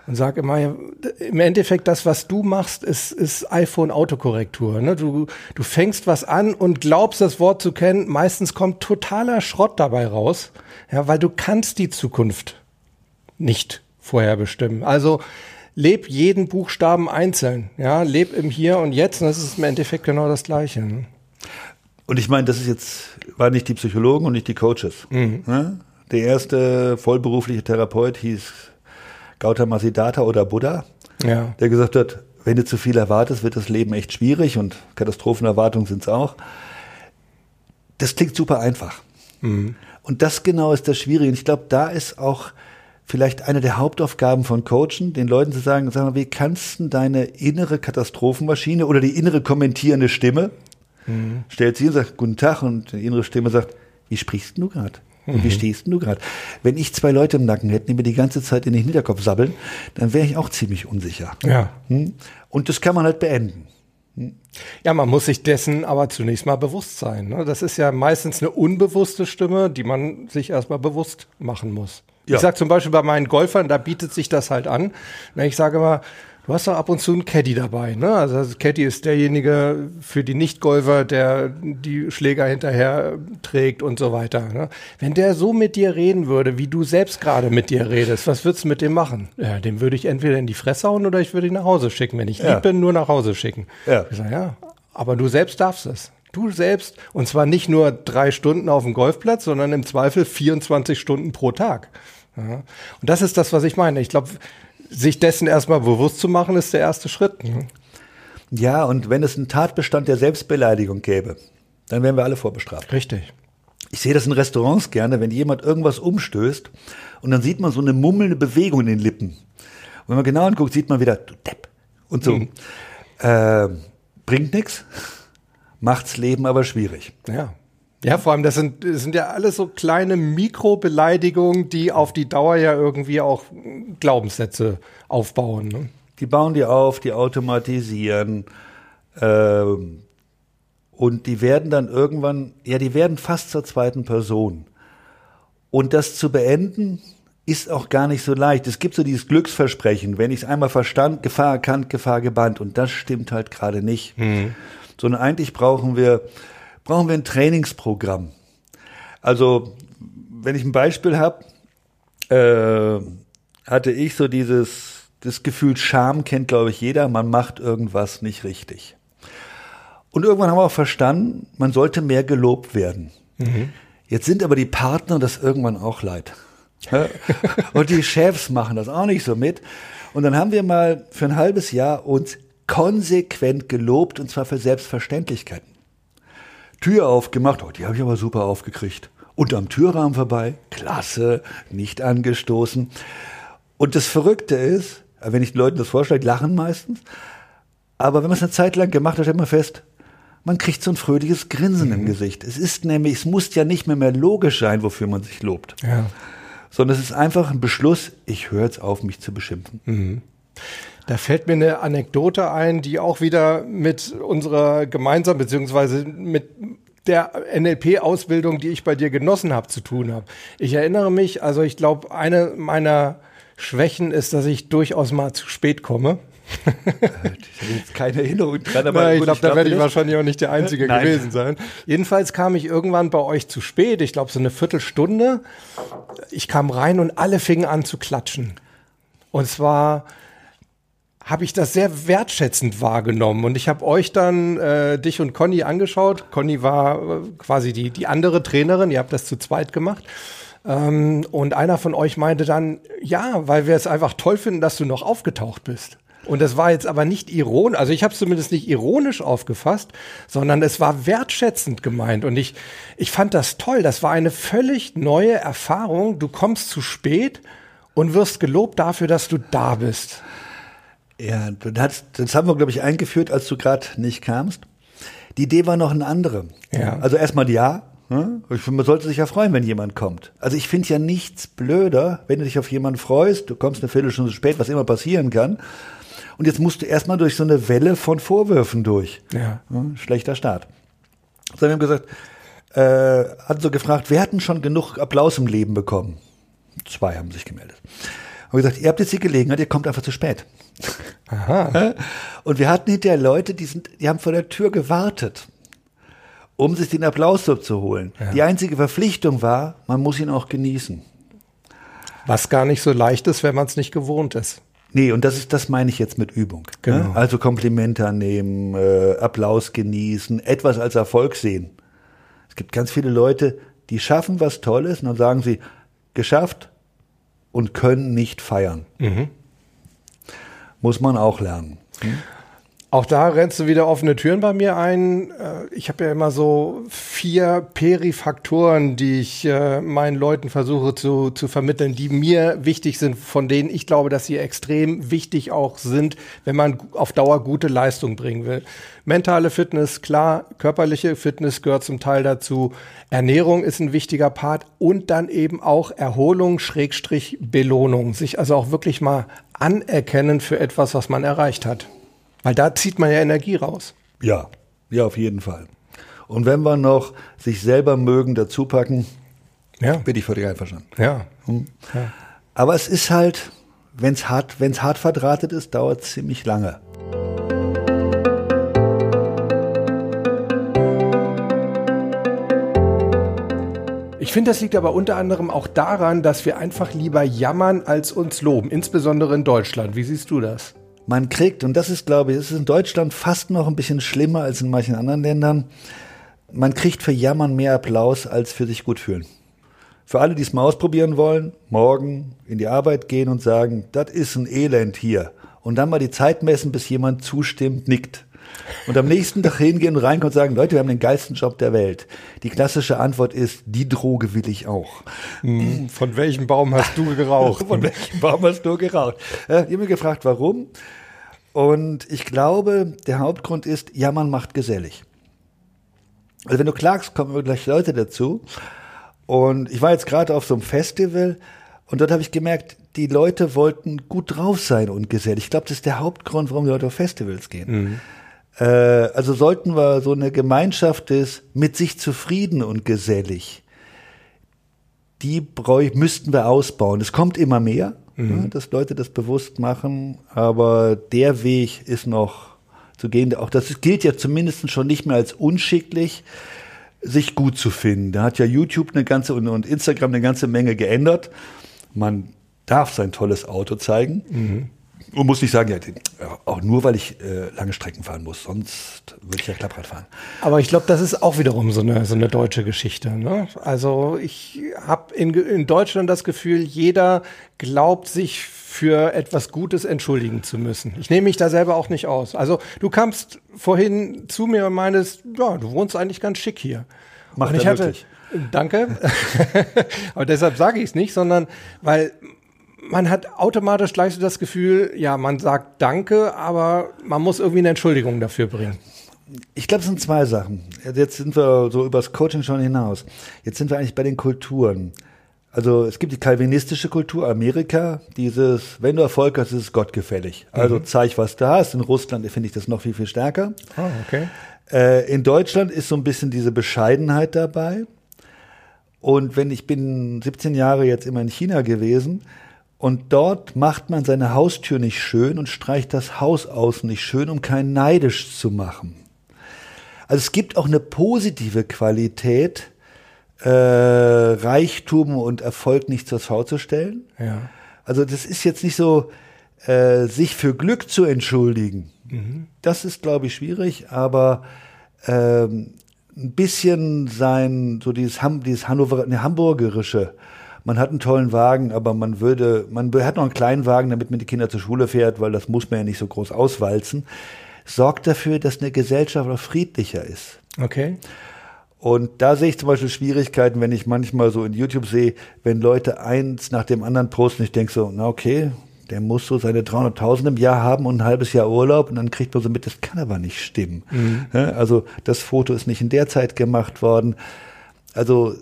S2: Und sag immer, im Endeffekt, das, was du machst, ist, ist iPhone-Autokorrektur. Ne? Du, du fängst was an und glaubst, das Wort zu kennen. Meistens kommt totaler Schrott dabei raus, ja, weil du kannst die Zukunft nicht vorherbestimmen. Also leb jeden Buchstaben einzeln. Ja, leb im Hier und Jetzt. Und das ist im Endeffekt genau das Gleiche. Ne?
S1: Und ich meine, das ist jetzt, war nicht die Psychologen und nicht die Coaches. Mhm. Ne? Der erste vollberufliche Therapeut hieß Gautama Siddhartha oder Buddha,
S2: ja.
S1: der gesagt hat, wenn du zu viel erwartest, wird das Leben echt schwierig und Katastrophenerwartungen sind es auch. Das klingt super einfach. Mhm. Und das genau ist das Schwierige. Und ich glaube, da ist auch vielleicht eine der Hauptaufgaben von Coachen, den Leuten zu sagen, sag mal, wie kannst du deine innere Katastrophenmaschine oder die innere kommentierende Stimme, mhm. stellt sie und sagt, guten Tag, und die innere Stimme sagt, wie sprichst du gerade? Und wie mhm. stehst du gerade? Wenn ich zwei Leute im Nacken hätte, die mir die ganze Zeit in den Hinterkopf sabbeln, dann wäre ich auch ziemlich unsicher.
S2: Ja.
S1: Hm? Und das kann man halt beenden.
S2: Hm? Ja, man muss sich dessen aber zunächst mal bewusst sein. Ne? Das ist ja meistens eine unbewusste Stimme, die man sich erstmal bewusst machen muss. Ja. Ich sage zum Beispiel bei meinen Golfern, da bietet sich das halt an. Ich sage mal, du hast doch ab und zu einen Caddy dabei. Ne? Also Caddy ist derjenige für die Nicht-Golfer, der die Schläger hinterher trägt und so weiter. Ne? Wenn der so mit dir reden würde, wie du selbst gerade mit dir redest, was würdest du mit dem machen? Ja, dem würde ich entweder in die Fresse hauen oder ich würde ihn nach Hause schicken. Wenn ich ja. lieb bin, nur nach Hause schicken.
S1: Ja.
S2: Ich sag, ja, aber du selbst darfst es. Du selbst, und zwar nicht nur drei Stunden auf dem Golfplatz, sondern im Zweifel 24 Stunden pro Tag. Ja. Und das ist das, was ich meine. Ich glaube, sich dessen erstmal bewusst zu machen, ist der erste Schritt. Ne?
S1: Ja, und wenn es einen Tatbestand der Selbstbeleidigung gäbe, dann wären wir alle vorbestraft.
S2: Richtig.
S1: Ich sehe das in Restaurants gerne, wenn jemand irgendwas umstößt und dann sieht man so eine mummelnde Bewegung in den Lippen. Und wenn man genau anguckt, sieht man wieder, du Depp. Und so. Mhm. Äh, bringt nichts, macht's Leben aber schwierig.
S2: Ja. Ja, vor allem, das sind, das sind ja alles so kleine Mikrobeleidigungen, die auf die Dauer ja irgendwie auch Glaubenssätze aufbauen. Ne?
S1: Die bauen die auf, die automatisieren. Äh, und die werden dann irgendwann, ja, die werden fast zur zweiten Person. Und das zu beenden, ist auch gar nicht so leicht. Es gibt so dieses Glücksversprechen, wenn ich es einmal verstand, Gefahr erkannt, Gefahr gebannt. Und das stimmt halt gerade nicht. Mhm. Sondern eigentlich brauchen wir brauchen wir ein Trainingsprogramm. Also, wenn ich ein Beispiel habe, äh, hatte ich so dieses, das Gefühl, Scham kennt, glaube ich, jeder, man macht irgendwas nicht richtig. Und irgendwann haben wir auch verstanden, man sollte mehr gelobt werden. Mhm. Jetzt sind aber die Partner das irgendwann auch leid. Und die Chefs machen das auch nicht so mit. Und dann haben wir mal für ein halbes Jahr uns konsequent gelobt, und zwar für Selbstverständlichkeiten. Tür aufgemacht, oh, die habe ich aber super aufgekriegt. Und am Türrahmen vorbei, klasse, nicht angestoßen. Und das Verrückte ist, wenn ich den Leuten das vorstelle, lachen meistens. Aber wenn man es eine Zeit lang gemacht hat, stellt man fest, man kriegt so ein fröhliches Grinsen mhm. im Gesicht. Es ist nämlich, es muss ja nicht mehr mehr logisch sein, wofür man sich lobt.
S2: Ja.
S1: Sondern es ist einfach ein Beschluss, ich höre jetzt auf, mich zu beschimpfen.
S2: Mhm. Da fällt mir eine Anekdote ein, die auch wieder mit unserer gemeinsamen, beziehungsweise mit der NLP-Ausbildung, die ich bei dir genossen habe, zu tun habe. Ich erinnere mich, also ich glaube, eine meiner Schwächen ist, dass ich durchaus mal zu spät komme.
S1: ich habe jetzt keine Erinnerung dran,
S2: aber Nein, ich glaube, da werde ich wahrscheinlich auch nicht der Einzige Nein. gewesen sein. Jedenfalls kam ich irgendwann bei euch zu spät, ich glaube so eine Viertelstunde. Ich kam rein und alle fingen an zu klatschen. Und zwar habe ich das sehr wertschätzend wahrgenommen. Und ich habe euch dann, äh, dich und Conny angeschaut. Conny war äh, quasi die, die andere Trainerin, ihr habt das zu zweit gemacht. Ähm, und einer von euch meinte dann, ja, weil wir es einfach toll finden, dass du noch aufgetaucht bist. Und das war jetzt aber nicht ironisch, also ich habe es zumindest nicht ironisch aufgefasst, sondern es war wertschätzend gemeint. Und ich, ich fand das toll. Das war eine völlig neue Erfahrung. Du kommst zu spät und wirst gelobt dafür, dass du da bist.
S1: Ja, das, das haben wir, glaube ich, eingeführt, als du gerade nicht kamst. Die Idee war noch eine andere. Ja. Also erstmal ja. Ne? Man sollte sich ja freuen, wenn jemand kommt. Also ich finde ja nichts blöder, wenn du dich auf jemanden freust, du kommst eine Viertelstunde spät, was immer passieren kann. Und jetzt musst du erstmal durch so eine Welle von Vorwürfen durch. Ja. Ne? Schlechter Start. So, wir haben gesagt, äh, hat so gefragt, wer hatten schon genug Applaus im Leben bekommen? Zwei haben sich gemeldet. Haben gesagt, ihr habt jetzt die Gelegenheit, ihr kommt einfach zu spät. Aha. Und wir hatten hinterher Leute, die sind, die haben vor der Tür gewartet, um sich den Applaus so zu holen. Ja. Die einzige Verpflichtung war, man muss ihn auch genießen.
S2: Was gar nicht so leicht ist, wenn man es nicht gewohnt ist.
S1: Nee, und das ist, das meine ich jetzt mit Übung. Ne? Genau. Ne? Also Komplimente annehmen, äh, Applaus genießen, etwas als Erfolg sehen. Es gibt ganz viele Leute, die schaffen was Tolles und dann sagen sie, geschafft und können nicht feiern. Mhm muss man auch lernen. Hm?
S2: Auch da rennst du wieder offene Türen bei mir ein. Äh, ich habe ja immer so vier Perifaktoren, die ich äh, meinen Leuten versuche zu, zu vermitteln, die mir wichtig sind, von denen ich glaube, dass sie extrem wichtig auch sind, wenn man auf Dauer gute Leistung bringen will. Mentale Fitness, klar, körperliche Fitness gehört zum Teil dazu. Ernährung ist ein wichtiger Part und dann eben auch Erholung, Schrägstrich, Belohnung. Sich also auch wirklich mal anerkennen für etwas, was man erreicht hat. Weil da zieht man ja Energie raus.
S1: Ja, ja, auf jeden Fall. Und wenn wir noch sich selber mögen dazu packen, ja. bin ich völlig einverstanden.
S2: Ja. Hm.
S1: ja. Aber es ist halt, wenn es hart, wenn's hart verdrahtet ist, dauert es ziemlich lange.
S2: Ich finde, das liegt aber unter anderem auch daran, dass wir einfach lieber jammern als uns loben, insbesondere in Deutschland. Wie siehst du das?
S1: Man kriegt, und das ist, glaube ich, es ist in Deutschland fast noch ein bisschen schlimmer als in manchen anderen Ländern, man kriegt für Jammern mehr Applaus als für sich gut fühlen. Für alle, die es mal ausprobieren wollen, morgen in die Arbeit gehen und sagen, das ist ein Elend hier. Und dann mal die Zeit messen, bis jemand zustimmt, nickt. Und am nächsten Tag hingehen und reinkommen und sagen, Leute, wir haben den geilsten Job der Welt. Die klassische Antwort ist, die Droge will ich auch.
S2: Hm, von welchem Baum hast du geraucht?
S1: Von welchem Baum hast du geraucht? Äh, ich habe mir gefragt, warum? Und ich glaube, der Hauptgrund ist, ja, man macht gesellig. Also wenn du klagst, kommen gleich Leute dazu. Und ich war jetzt gerade auf so einem Festival und dort habe ich gemerkt, die Leute wollten gut drauf sein und gesellig. Ich glaube, das ist der Hauptgrund, warum die Leute auf Festivals gehen. Mhm. Äh, also sollten wir so eine Gemeinschaft des mit sich zufrieden und gesellig, die bräuch, müssten wir ausbauen. Es kommt immer mehr, mhm. ne, dass Leute das bewusst machen, aber der Weg ist noch zu gehen. Auch das gilt ja zumindest schon nicht mehr als unschicklich, sich gut zu finden. Da hat ja YouTube eine ganze und, Instagram eine ganze Menge geändert. Man darf sein tolles Auto zeigen. Mhm. Und muss nicht sagen, ja, auch nur, weil ich äh, lange Strecken fahren muss, sonst würde ich ja Klapprad fahren.
S2: Aber ich glaube, das ist auch wiederum so eine, so eine deutsche Geschichte. Ne? Also ich habe in, in Deutschland das Gefühl, jeder glaubt sich für etwas Gutes entschuldigen zu müssen. Ich nehme mich da selber auch nicht aus. Also du kamst vorhin zu mir und meintest, ja, du wohnst eigentlich ganz schick hier.
S1: Macht und ich hatte, wirklich.
S2: Danke. Aber deshalb sage ich es nicht, sondern weil man hat automatisch gleich so das Gefühl, ja, man sagt Danke, aber man muss irgendwie eine Entschuldigung dafür bringen.
S1: Ich glaube, es sind zwei Sachen. Jetzt sind wir so übers Coaching schon hinaus. Jetzt sind wir eigentlich bei den Kulturen. Also es gibt die kalvinistische Kultur Amerika, dieses, wenn du Erfolg hast, ist es gottgefällig. Also mhm. zeig, was du hast. In Russland finde ich das noch viel, viel stärker.
S2: Oh, okay.
S1: Äh, in Deutschland ist so ein bisschen diese Bescheidenheit dabei. Und wenn ich bin 17 Jahre jetzt immer in China gewesen, Und dort macht man seine Haustür nicht schön und streicht das Haus außen nicht schön, um keinen neidisch zu machen. Also es gibt auch eine positive Qualität, äh, Reichtum und Erfolg nicht zur Schau zu stellen.
S2: Ja.
S1: Also das ist jetzt nicht so, äh, sich für Glück zu entschuldigen. Mhm. Das ist, glaube ich, schwierig, aber ähm, ein bisschen sein, so dieses, Ham, dieses Hannover, eine hamburgerische. Man hat einen tollen Wagen, aber man würde, man hat noch einen kleinen Wagen, damit man die Kinder zur Schule fährt, weil das muss man ja nicht so groß auswalzen. Sorgt dafür, dass eine Gesellschaft auch friedlicher ist.
S2: Okay.
S1: Und da sehe ich zum Beispiel Schwierigkeiten, wenn ich manchmal so in YouTube sehe, wenn Leute eins nach dem anderen posten, ich denke so, na okay, der muss so seine 300.000 im Jahr haben und ein halbes Jahr Urlaub und dann kriegt man so mit, das kann aber nicht stimmen. Mhm. Also das Foto ist nicht in der Zeit gemacht worden. Also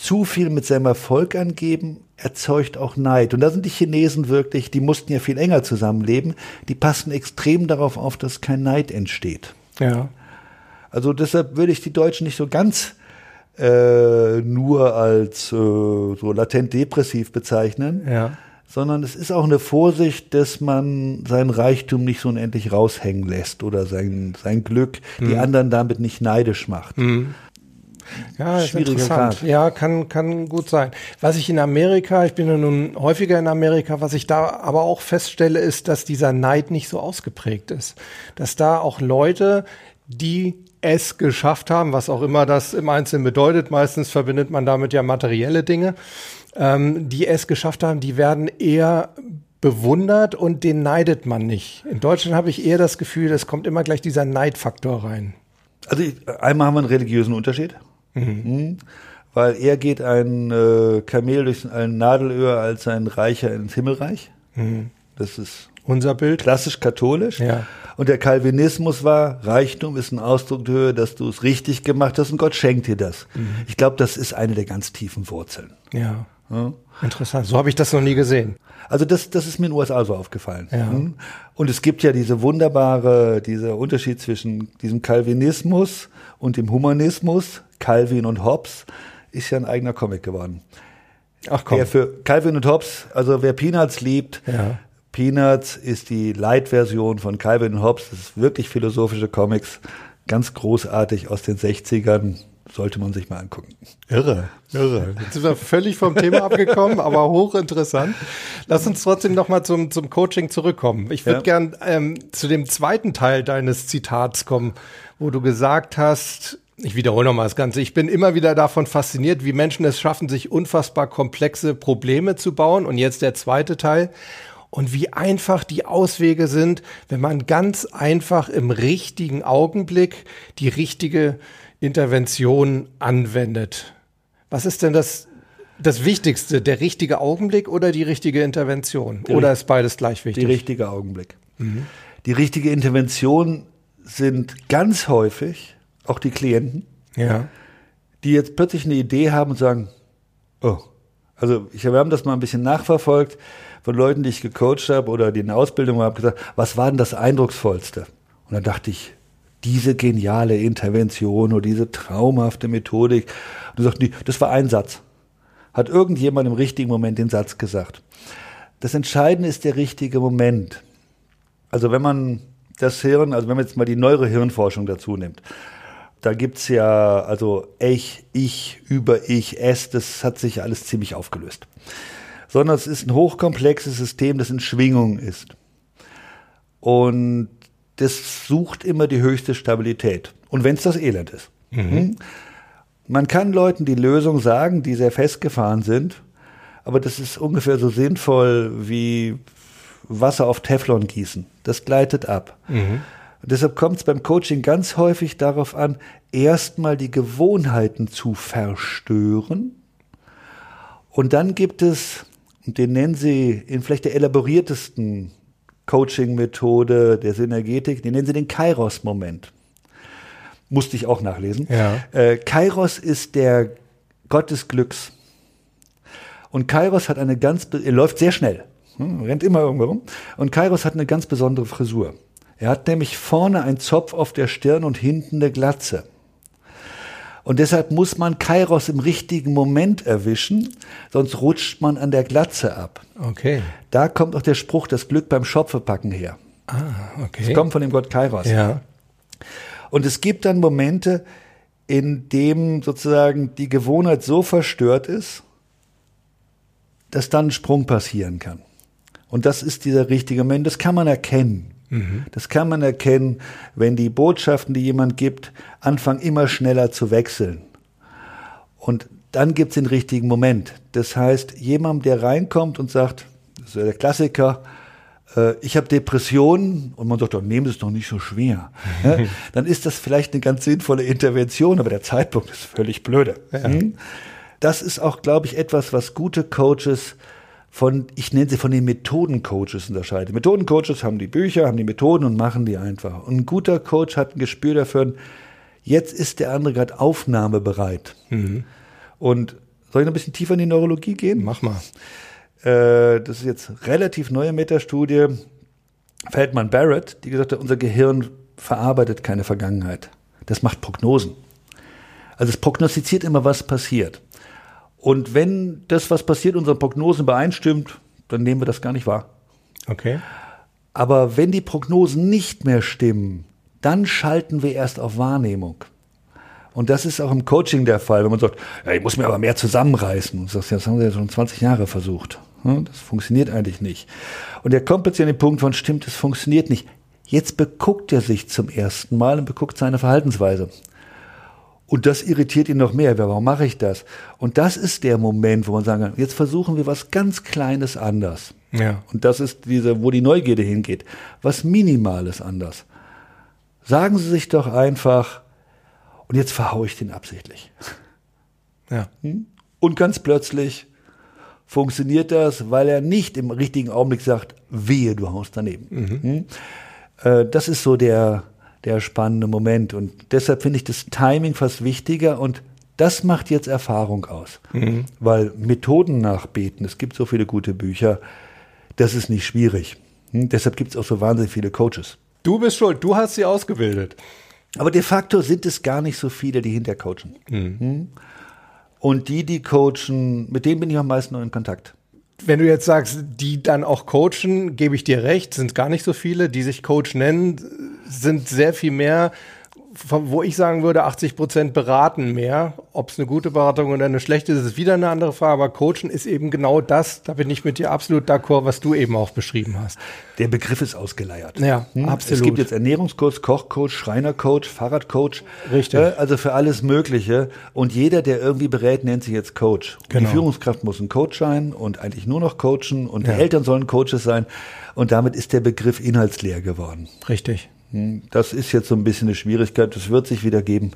S1: zu viel mit seinem Erfolg angeben erzeugt auch Neid. Und da sind die Chinesen wirklich, die mussten ja viel enger zusammenleben, die passen extrem darauf auf, dass kein Neid entsteht.
S2: Ja.
S1: Also deshalb würde ich die Deutschen nicht so ganz äh, nur als äh, so latent depressiv bezeichnen,
S2: ja.
S1: sondern es ist auch eine Vorsicht, dass man sein Reichtum nicht so unendlich raushängen lässt oder sein, sein Glück mhm. die anderen damit nicht neidisch macht.
S2: Mhm. Ja, ist interessant. Grad. Ja, kann, kann gut sein. Was ich in Amerika, ich bin ja nun häufiger in Amerika, was ich da aber auch feststelle, ist, dass dieser Neid nicht so ausgeprägt ist. Dass da auch Leute, die es geschafft haben, was auch immer das im Einzelnen bedeutet. Meistens verbindet man damit ja materielle Dinge. Ähm, die es geschafft haben, die werden eher bewundert und den neidet man nicht. In Deutschland habe ich eher das Gefühl, es kommt immer gleich dieser Neidfaktor rein.
S1: Also einmal haben wir einen religiösen Unterschied. Mhm. Weil er geht ein äh, Kamel durch ein Nadelöhr als ein Reicher ins Himmelreich. Mhm. Das ist
S2: unser Bild.
S1: Klassisch katholisch.
S2: Ja.
S1: Und der Calvinismus war, Reichtum ist ein Ausdruck der Höhe, dass du es richtig gemacht hast und Gott schenkt dir das. Mhm. Ich glaube, das ist eine der ganz tiefen Wurzeln.
S2: Ja. ja. Interessant. So habe ich das noch nie gesehen.
S1: Also das, das ist mir in den USA so aufgefallen.
S2: Ja. Mhm.
S1: Und es gibt ja diese wunderbare, dieser Unterschied zwischen diesem Calvinismus und dem Humanismus. Calvin und Hobbes ist ja ein eigener Comic geworden.
S2: Ach komm.
S1: Wer für Calvin und Hobbes, also wer Peanuts liebt,
S2: ja.
S1: Peanuts ist die Light-Version von Calvin Hobbes. Das ist wirklich philosophische Comics. Ganz großartig aus den 60ern. Sollte man sich mal angucken.
S2: Irre, irre. Jetzt sind wir völlig vom Thema abgekommen, aber hochinteressant. Lass uns trotzdem noch mal zum, zum Coaching zurückkommen. Ich würde ja. gern ähm, zu dem zweiten Teil deines Zitats kommen, wo du gesagt hast, ich wiederhole nochmal das Ganze. Ich bin immer wieder davon fasziniert, wie Menschen es schaffen, sich unfassbar komplexe Probleme zu bauen. Und jetzt der zweite Teil und wie einfach die Auswege sind, wenn man ganz einfach im richtigen Augenblick die richtige Intervention anwendet. Was ist denn das, das Wichtigste, der richtige Augenblick oder die richtige Intervention? Die oder ist beides gleich wichtig?
S1: Die richtige Augenblick. Mhm. Die richtige Intervention sind ganz häufig auch die Klienten,
S2: ja.
S1: die jetzt plötzlich eine Idee haben und sagen, oh, also ich, wir haben das mal ein bisschen nachverfolgt von Leuten, die ich gecoacht habe oder die in der Ausbildung habe, gesagt, was war denn das Eindrucksvollste? Und dann dachte ich, diese geniale Intervention oder diese traumhafte Methodik. Und sagst, nee, das war ein Satz. Hat irgendjemand im richtigen Moment den Satz gesagt. Das Entscheidende ist der richtige Moment. Also wenn man das Hirn, also wenn man jetzt mal die neuere Hirnforschung dazu nimmt, da gibt's ja also ich, ich, über ich, es, das hat sich alles ziemlich aufgelöst sondern es ist ein hochkomplexes System, das in Schwingung ist. Und das sucht immer die höchste Stabilität. Und wenn es das Elend ist. Mhm. Hm? Man kann Leuten die Lösung sagen, die sehr festgefahren sind, aber das ist ungefähr so sinnvoll wie Wasser auf Teflon gießen. Das gleitet ab. Mhm. Und deshalb kommt es beim Coaching ganz häufig darauf an, erstmal die Gewohnheiten zu verstören. Und dann gibt es und den nennen sie in vielleicht der elaboriertesten Coaching-Methode der Synergetik, den nennen sie den Kairos-Moment. Musste ich auch nachlesen.
S2: Ja.
S1: Äh, Kairos ist der Gott des Glücks. Und Kairos hat eine ganz, er läuft sehr schnell, hm, rennt immer irgendwo rum. Und Kairos hat eine ganz besondere Frisur. Er hat nämlich vorne einen Zopf auf der Stirn und hinten eine Glatze. Und deshalb muss man Kairos im richtigen Moment erwischen, sonst rutscht man an der Glatze ab.
S2: Okay.
S1: Da kommt auch der Spruch, das Glück beim Schopfepacken her.
S2: Ah, okay.
S1: Das kommt von dem Gott Kairos.
S2: Ja.
S1: Und es gibt dann Momente, in dem sozusagen die Gewohnheit so verstört ist, dass dann ein Sprung passieren kann. Und das ist dieser richtige Moment, das kann man erkennen. Das kann man erkennen, wenn die Botschaften, die jemand gibt, anfangen immer schneller zu wechseln. Und dann gibt's den richtigen Moment. Das heißt, jemand, der reinkommt und sagt, das ist ja der Klassiker, äh, ich habe Depressionen und man sagt, doch, nehmen Sie es doch nicht so schwer. Ja, dann ist das vielleicht eine ganz sinnvolle Intervention, aber der Zeitpunkt ist völlig blöde. Hm? Das ist auch, glaube ich, etwas, was gute Coaches von, ich nenne sie von den Methodencoaches unterscheiden. Methodencoaches haben die Bücher, haben die Methoden und machen die einfach. Und ein guter Coach hat ein Gespür dafür, jetzt ist der andere gerade aufnahmebereit. Und soll ich noch ein bisschen tiefer in die Neurologie gehen?
S2: Mach mal.
S1: Äh, das ist jetzt relativ neue Metastudie, Feldman Barrett, die gesagt hat, unser Gehirn verarbeitet keine Vergangenheit. Das macht Prognosen. Also es prognostiziert immer, was passiert. Und wenn das, was passiert, unseren Prognosen übereinstimmt, dann nehmen wir das gar nicht wahr.
S2: Okay.
S1: Aber wenn die Prognosen nicht mehr stimmen, dann schalten wir erst auf Wahrnehmung. Und das ist auch im Coaching der Fall, wenn man sagt, ja, ich muss mir aber mehr zusammenreißen. Und sagst, ja, das haben wir ja schon 20 Jahre versucht. Das funktioniert eigentlich nicht. Und er kommt plötzlich an den Punkt von, stimmt, es funktioniert nicht. Jetzt beguckt er sich zum ersten Mal und beguckt seine Verhaltensweise. Und das irritiert ihn noch mehr. Warum mache ich das? Und das ist der Moment, wo man sagen kann, jetzt versuchen wir was ganz Kleines anders.
S2: Ja.
S1: Und das ist diese, wo die Neugierde hingeht. Was Minimales anders. Sagen Sie sich doch einfach, und jetzt verhaue ich den absichtlich.
S2: Ja.
S1: Und ganz plötzlich funktioniert das, weil er nicht im richtigen Augenblick sagt, wehe, du haust daneben. Hm? Äh, Das ist so der, der spannende Moment. Und deshalb finde ich das Timing fast wichtiger und das macht jetzt Erfahrung aus. Weil Methoden nachbeten, es gibt so viele gute Bücher, das ist nicht schwierig. Hm? Deshalb gibt es auch so wahnsinnig viele Coaches.
S2: Du bist schuld, du hast sie ausgebildet.
S1: Aber de facto sind es gar nicht so viele, die hinter coachen. Hm? Und die, die coachen, mit denen bin ich am meisten noch in Kontakt.
S2: Wenn du jetzt sagst, die dann auch coachen, gebe ich dir recht, sind gar nicht so viele, die sich Coach nennen, sind sehr viel mehr, von- wo ich sagen würde, 80 Prozent beraten mehr. Ob es eine gute Beratung oder eine schlechte ist, ist wieder eine andere Frage. Aber Coachen ist eben genau das, da bin ich mit dir absolut d'accord, was du eben auch beschrieben hast.
S1: Der Begriff ist ausgeleiert.
S2: Ja,
S1: Hm?
S2: absolut.
S1: Es gibt jetzt Ernährungscoach, Kochcoach, Schreinercoach, Fahrradcoach.
S2: Richtig.
S1: Äh, Also für alles Mögliche. Und jeder, der irgendwie berät, nennt sich jetzt Coach.
S2: Genau.
S1: Die Führungskraft muss ein Coach sein und eigentlich nur noch coachen. Und
S2: Ja.
S1: die Eltern sollen Coaches sein. Und damit ist der Begriff inhaltsleer geworden.
S2: Richtig.
S1: Hm? Das ist jetzt so ein bisschen eine Schwierigkeit. Das wird sich wieder geben.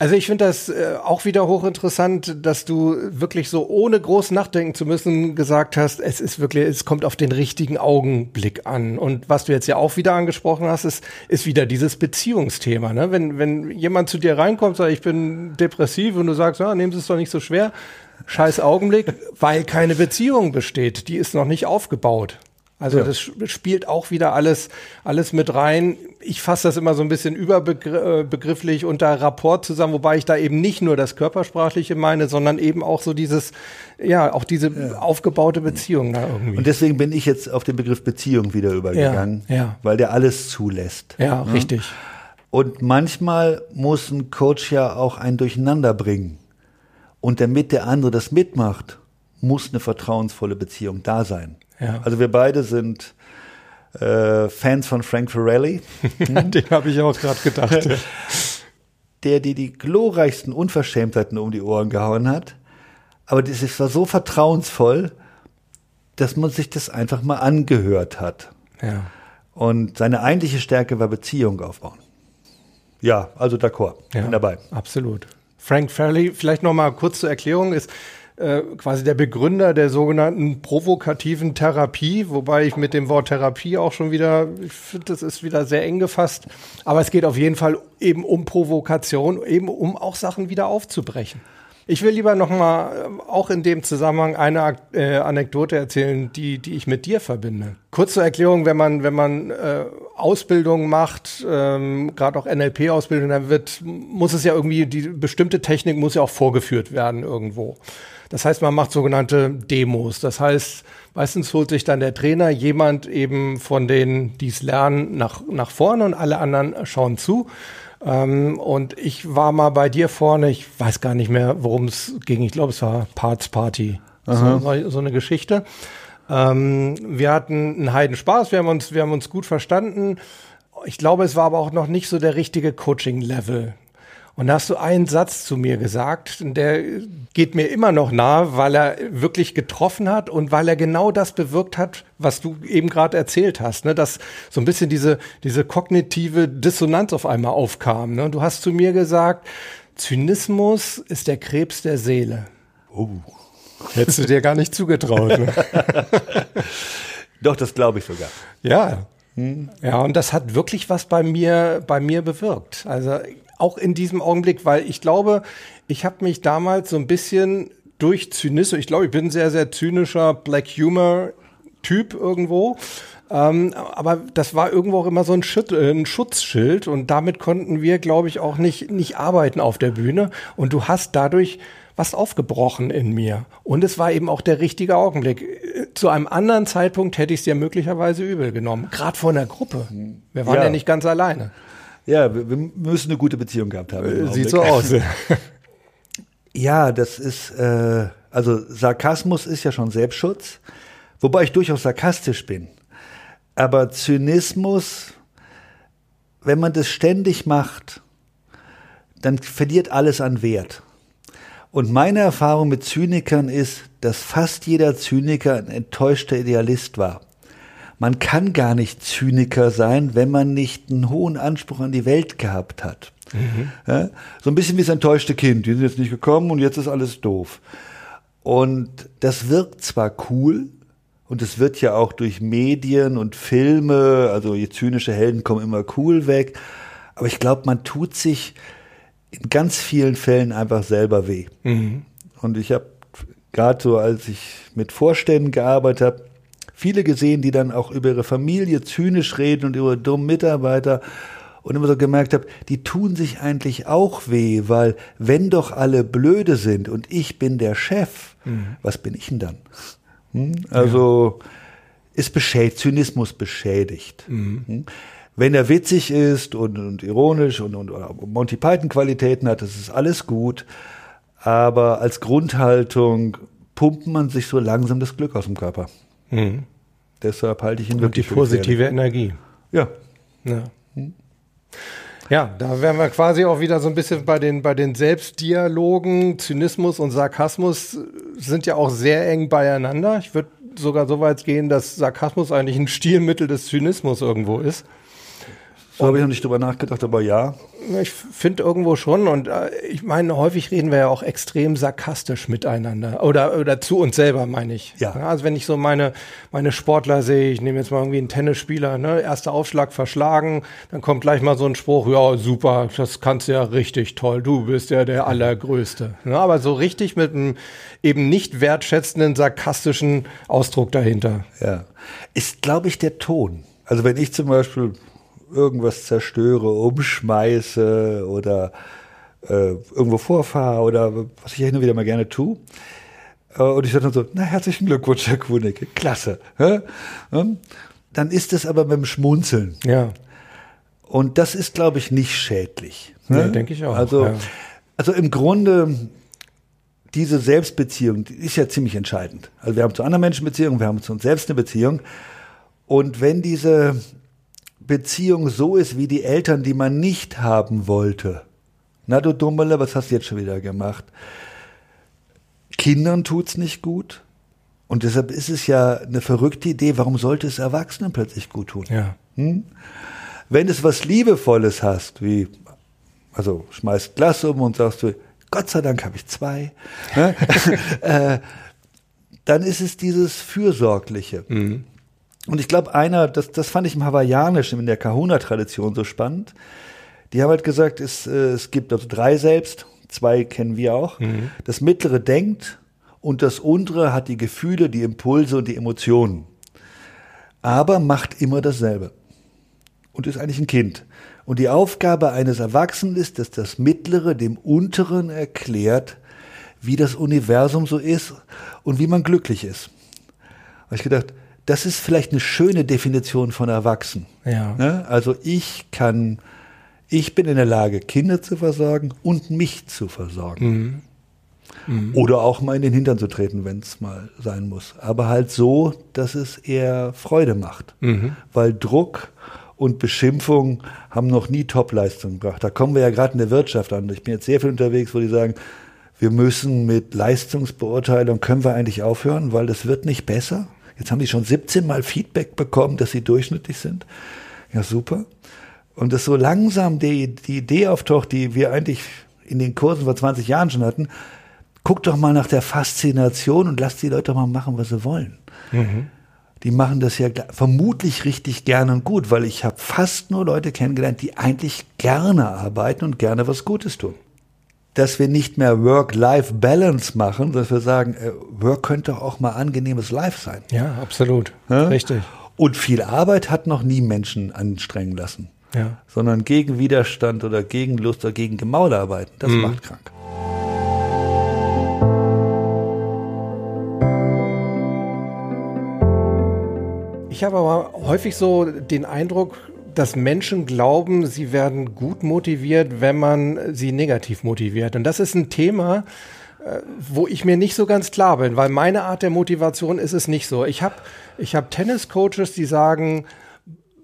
S2: Also ich finde das äh, auch wieder hochinteressant, dass du wirklich so ohne groß nachdenken zu müssen gesagt hast, es ist wirklich, es kommt auf den richtigen Augenblick an. Und was du jetzt ja auch wieder angesprochen hast, ist, ist wieder dieses Beziehungsthema. Ne? Wenn, wenn jemand zu dir reinkommt, sagt, ich bin depressiv und du sagst, ja, nehmen Sie es doch nicht so schwer, scheiß Augenblick, weil keine Beziehung besteht, die ist noch nicht aufgebaut. Also
S1: Ja.
S2: das sp- spielt auch wieder alles, alles mit rein. Ich fasse das immer so ein bisschen überbegrifflich unter Rapport zusammen, wobei ich da eben nicht nur das Körpersprachliche meine, sondern eben auch so dieses, ja, auch diese aufgebaute Beziehung da irgendwie.
S1: Und deswegen bin ich jetzt auf den Begriff Beziehung wieder übergegangen.
S2: Ja, ja.
S1: Weil der alles zulässt.
S2: ja,
S1: Hm?
S2: richtig.
S1: Und manchmal muss ein Coach ja auch ein Durcheinander bringen. Und damit der andere das mitmacht, muss eine vertrauensvolle Beziehung da sein.
S2: Ja.
S1: Also wir beide sind äh, Fans von Frank Ferrelli,
S2: Den habe ich auch gerade gedacht.
S1: der dir die glorreichsten Unverschämtheiten um die Ohren gehauen hat. Aber das ist- war so vertrauensvoll, dass man sich das einfach mal angehört hat.
S2: ja.
S1: Und seine eigentliche Stärke war Beziehung aufbauen. Ja, also d'accord,
S2: Ja,
S1: bin dabei.
S2: Absolut. Frank Fairley, vielleicht noch mal kurz zur Erklärung, ist äh, quasi der Begründer der sogenannten provokativen Therapie, wobei ich mit dem Wort Therapie auch schon wieder, ich finde, das ist wieder sehr eng gefasst. Aber es geht auf jeden Fall eben um Provokation, eben um auch Sachen wieder aufzubrechen. Ich will lieber noch mal äh, auch in dem Zusammenhang eine äh, Anekdote erzählen, die, die ich mit dir verbinde. Kurz zur Erklärung, wenn man, wenn man äh, Ausbildung macht, ähm, gerade auch NLP-Ausbildung, dann wird, muss es ja irgendwie, die bestimmte Technik muss ja auch vorgeführt werden irgendwo. Das heißt, man macht sogenannte Demos. Das heißt, meistens holt sich dann der Trainer jemand eben von denen, die es lernen, nach, nach vorne und alle anderen schauen zu. Ähm, und ich war mal bei dir vorne, ich weiß gar nicht mehr, worum es ging. Ich glaube, es war Parts Party. So, so, eine Geschichte. Ähm, wir hatten einen Heiden Spaß, wir haben uns, wir haben uns gut verstanden. Ich glaube, es war aber auch noch nicht so der richtige Coaching-Level. Und da hast du einen Satz zu mir gesagt, der geht mir immer noch nahe, weil er wirklich getroffen hat und weil er genau das bewirkt hat, was du eben gerade erzählt hast, ne? dass so ein bisschen diese, diese kognitive Dissonanz auf einmal aufkam. Ne? Du hast zu mir gesagt, Zynismus ist der Krebs der Seele. Oh. Hättest du dir gar nicht zugetraut. Ne?
S1: Doch, das glaube ich sogar.
S2: Ja. Ja, und das hat wirklich was bei mir, bei mir bewirkt. Also auch in diesem Augenblick, weil ich glaube, ich habe mich damals so ein bisschen durch Zynismus, ich glaube, ich bin ein sehr, sehr zynischer Black Humor Typ irgendwo. Ähm, aber das war irgendwo auch immer so ein, Schüt äh, ein Schutzschild und damit konnten wir, glaube ich, auch nicht, nicht arbeiten auf der Bühne. Und du hast dadurch was aufgebrochen in mir. Und es war eben auch der richtige Augenblick. Zu einem anderen Zeitpunkt hätte ich es dir möglicherweise übel genommen. Gerade vor einer Gruppe. Wir waren ja, ja nicht ganz alleine.
S1: Ja, wir, wir, müssen eine gute Beziehung gehabt haben.
S2: Sieht so aus.
S1: ja, das ist, äh, also Sarkasmus ist ja schon Selbstschutz, wobei ich durchaus sarkastisch bin. Aber Zynismus, wenn man das ständig macht, dann verliert alles an Wert. Und meine Erfahrung mit Zynikern ist, dass fast jeder Zyniker ein enttäuschter Idealist war. Man kann gar nicht Zyniker sein, wenn man nicht einen hohen Anspruch an die Welt gehabt hat. Mhm. Ja, so ein bisschen wie das enttäuschte Kind. Die sind jetzt nicht gekommen und jetzt ist alles doof. Und das wirkt zwar cool, und es wird ja auch durch Medien und Filme, also je zynische Helden kommen immer cool weg, aber ich glaube, man tut sich in ganz vielen Fällen einfach selber weh. Mhm. Und ich habe gerade so, als ich mit Vorständen gearbeitet habe, viele gesehen, die dann auch über ihre Familie zynisch reden und über dumme Mitarbeiter und immer so gemerkt habe, die tun sich eigentlich auch weh, weil wenn doch alle blöde sind und ich bin der Chef, mhm. was bin ich denn dann? Hm? Also ja. ist beschädigt, Zynismus beschädigt. Mhm. Hm? wenn er witzig ist und, und ironisch und, und Monty Python Qualitäten hat, das ist alles gut. Aber als Grundhaltung pumpt man sich so langsam das Glück aus dem Körper. Mhm. Deshalb halte ich ihn und wirklich
S2: die positive Energie.
S1: Ja.
S2: Ja. Ja, da wären wir quasi auch wieder so ein bisschen bei den, bei den Selbstdialogen. Zynismus und Sarkasmus sind ja auch sehr eng beieinander. Ich würde sogar so weit gehen, dass Sarkasmus eigentlich ein Stilmittel des Zynismus irgendwo ist.
S1: So habe ich noch nicht drüber nachgedacht, aber ja.
S2: Ich finde irgendwo schon und äh, ich meine, häufig reden wir ja auch extrem sarkastisch miteinander oder, oder zu uns selber, meine ich. Ja. Also wenn ich so meine, meine Sportler sehe, ich nehme jetzt mal irgendwie einen Tennisspieler, ne, erster Aufschlag verschlagen, dann kommt gleich mal so ein Spruch, ja, super, das kannst du ja richtig toll, du bist ja der Allergrößte. Ja, aber so richtig mit einem eben nicht wertschätzenden, sarkastischen Ausdruck dahinter.
S1: Ja. Ist, glaube ich, der Ton. Also wenn ich zum Beispiel irgendwas zerstöre, umschmeiße oder äh, irgendwo vorfahre oder was ich hin und wieder mal gerne tue. Äh, und ich sage dann so, na herzlichen Glückwunsch, Herr Kunicke, klasse. Ja? Dann ist es aber mit dem Schmunzeln.
S2: Ja.
S1: Und das ist, glaube ich, nicht schädlich.
S2: Ne? Nee, denke ich auch.
S1: Also, ja. also im Grunde, diese Selbstbeziehung die ist ja ziemlich entscheidend. Also wir haben zu anderen Menschen Beziehungen, wir haben zu uns selbst eine Beziehung. Und wenn diese Beziehung so ist wie die Eltern, die man nicht haben wollte. Na du Dummele, was hast du jetzt schon wieder gemacht? Kindern tut's nicht gut. Und deshalb ist es ja eine verrückte Idee, warum sollte es Erwachsenen plötzlich gut tun?
S2: Ja. Hm?
S1: Wenn es was Liebevolles hast, wie, also schmeißt Glas um und sagst du, Gott sei Dank habe ich zwei, ne? äh, dann ist es dieses Fürsorgliche. Mhm. Und ich glaube, einer, das, das fand ich im Hawaiianischen, in der Kahuna-Tradition so spannend. Die haben halt gesagt, es, äh, es gibt also drei selbst, zwei kennen wir auch. Mhm. Das mittlere denkt und das untere hat die Gefühle, die Impulse und die Emotionen. Aber macht immer dasselbe. und ist eigentlich ein Kind. Und die Aufgabe eines Erwachsenen ist, dass das Mittlere dem Unteren erklärt, wie das Universum so ist und wie man glücklich ist. Habe ich gedacht, das ist vielleicht eine schöne Definition von Erwachsen.
S2: Ja.
S1: Ne? Also ich kann, ich bin in der Lage, Kinder zu versorgen und mich zu versorgen.
S2: Mhm.
S1: Oder auch mal in den Hintern zu treten, wenn es mal sein muss. Aber halt so, dass es eher Freude macht.
S2: Mhm.
S1: Weil Druck und Beschimpfung haben noch nie Topleistung gebracht. Da kommen wir ja gerade in der Wirtschaft an. Ich bin jetzt sehr viel unterwegs, wo die sagen, wir müssen mit Leistungsbeurteilung, können wir eigentlich aufhören, weil das wird nicht besser. Jetzt haben die schon 17 Mal Feedback bekommen, dass sie durchschnittlich sind. Ja, super. Und dass so langsam die, die Idee auftaucht, die wir eigentlich in den Kursen vor 20 Jahren schon hatten, guck doch mal nach der Faszination und lass die Leute mal machen, was sie wollen. Die machen das ja vermutlich richtig gerne und gut, weil ich habe fast nur Leute kennengelernt, die eigentlich gerne arbeiten und gerne was Gutes tun. Dass wir nicht mehr Work-Life-Balance machen, dass wir sagen, äh, Work könnte auch mal angenehmes Life sein.
S2: Ja, absolut.
S1: Ja?
S2: Richtig.
S1: Und viel Arbeit hat noch nie Menschen anstrengen lassen,
S2: Ja.
S1: sondern gegen Widerstand oder gegen Lust oder gegen Gemaul arbeiten. Das macht krank.
S2: Ich habe aber häufig so den Eindruck, dass Menschen glauben, sie werden gut motiviert, wenn man sie negativ motiviert. Und das ist ein Thema, äh, wo ich mir nicht so ganz klar bin, weil meine Art der Motivation ist es nicht so. Ich habe ich hab Tenniscoaches, die sagen,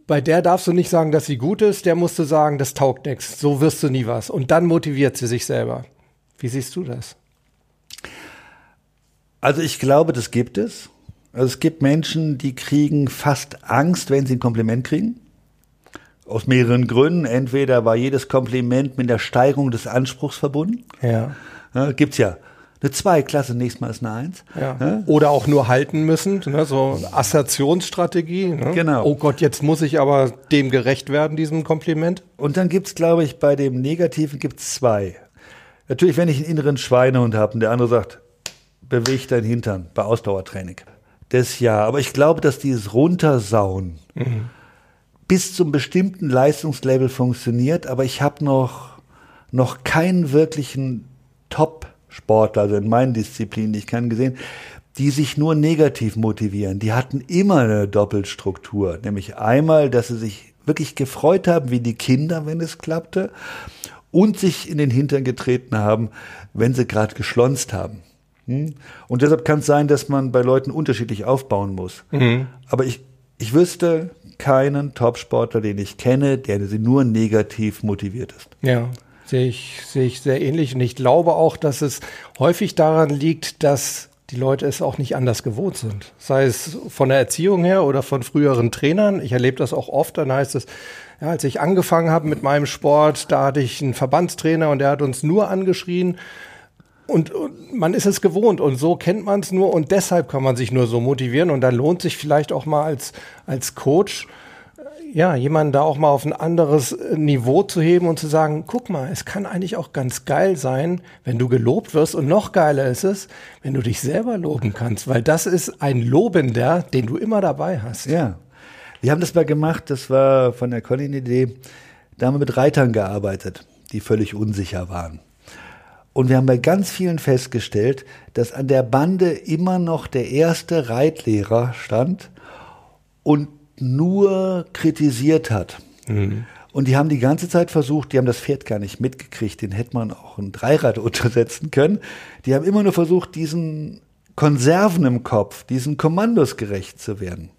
S2: bei der darfst du nicht sagen, dass sie gut ist, der musst du sagen, das taugt nichts, so wirst du nie was. Und dann motiviert sie sich selber. Wie siehst du das?
S1: Also ich glaube, das gibt es. Also es gibt Menschen, die kriegen fast Angst, wenn sie ein Kompliment kriegen. Aus mehreren Gründen. Entweder war jedes Kompliment mit der Steigerung des Anspruchs verbunden.
S2: Ja.
S1: Ja, gibt's ja. Eine zwei Klasse, nächstes Mal ist eine Eins.
S2: Ja. Oder auch nur halten müssen, ne? so Assertionsstrategie. Ne?
S1: Genau.
S2: Oh Gott, jetzt muss ich aber dem gerecht werden, diesem Kompliment.
S1: Und dann gibt's, glaube ich, bei dem Negativen gibt's zwei. Natürlich, wenn ich einen inneren Schweinehund habe und der andere sagt, beweg dein Hintern bei Ausdauertraining. Das ja, aber ich glaube, dass dieses Runtersauen bis zum bestimmten Leistungslevel funktioniert, aber ich habe noch, noch keinen wirklichen Top-Sportler, also in meinen Disziplinen, die ich kann gesehen, die sich nur negativ motivieren. Die hatten immer eine Doppelstruktur, nämlich einmal, dass sie sich wirklich gefreut haben, wie die Kinder, wenn es klappte, und sich in den Hintern getreten haben, wenn sie gerade geschlonzt haben. Hm? Und deshalb kann es sein, dass man bei Leuten unterschiedlich aufbauen muss. Aber ich, ich wüsste keinen Topsportler, den ich kenne, der nur negativ motiviert ist.
S2: Ja, sehe ich, sehe ich sehr ähnlich. Und ich glaube auch, dass es häufig daran liegt, dass die Leute es auch nicht anders gewohnt sind. Sei es von der Erziehung her oder von früheren Trainern. Ich erlebe das auch oft. Dann heißt es, ja, als ich angefangen habe mit meinem Sport, da hatte ich einen Verbandstrainer und der hat uns nur angeschrien. Und, und man ist es gewohnt und so kennt man es nur und deshalb kann man sich nur so motivieren und dann lohnt sich vielleicht auch mal als, als Coach, äh, ja, jemanden da auch mal auf ein anderes äh, Niveau zu heben und zu sagen, guck mal, es kann eigentlich auch ganz geil sein, wenn du gelobt wirst und noch geiler ist es, wenn du dich selber loben kannst, weil das ist ein Lobender, den du immer dabei hast.
S1: Ja. Wir haben das mal gemacht, das war von der Colin Idee, da haben wir mit Reitern gearbeitet, die völlig unsicher waren. Und wir haben bei ganz vielen festgestellt, dass an der Bande immer noch der erste Reitlehrer stand und nur kritisiert hat. Und die haben die ganze Zeit versucht, die haben das Pferd gar nicht mitgekriegt, den hätte man auch ein Dreirad untersetzen können. Die haben immer nur versucht, diesen Konserven im Kopf, diesen Kommandos gerecht zu werden.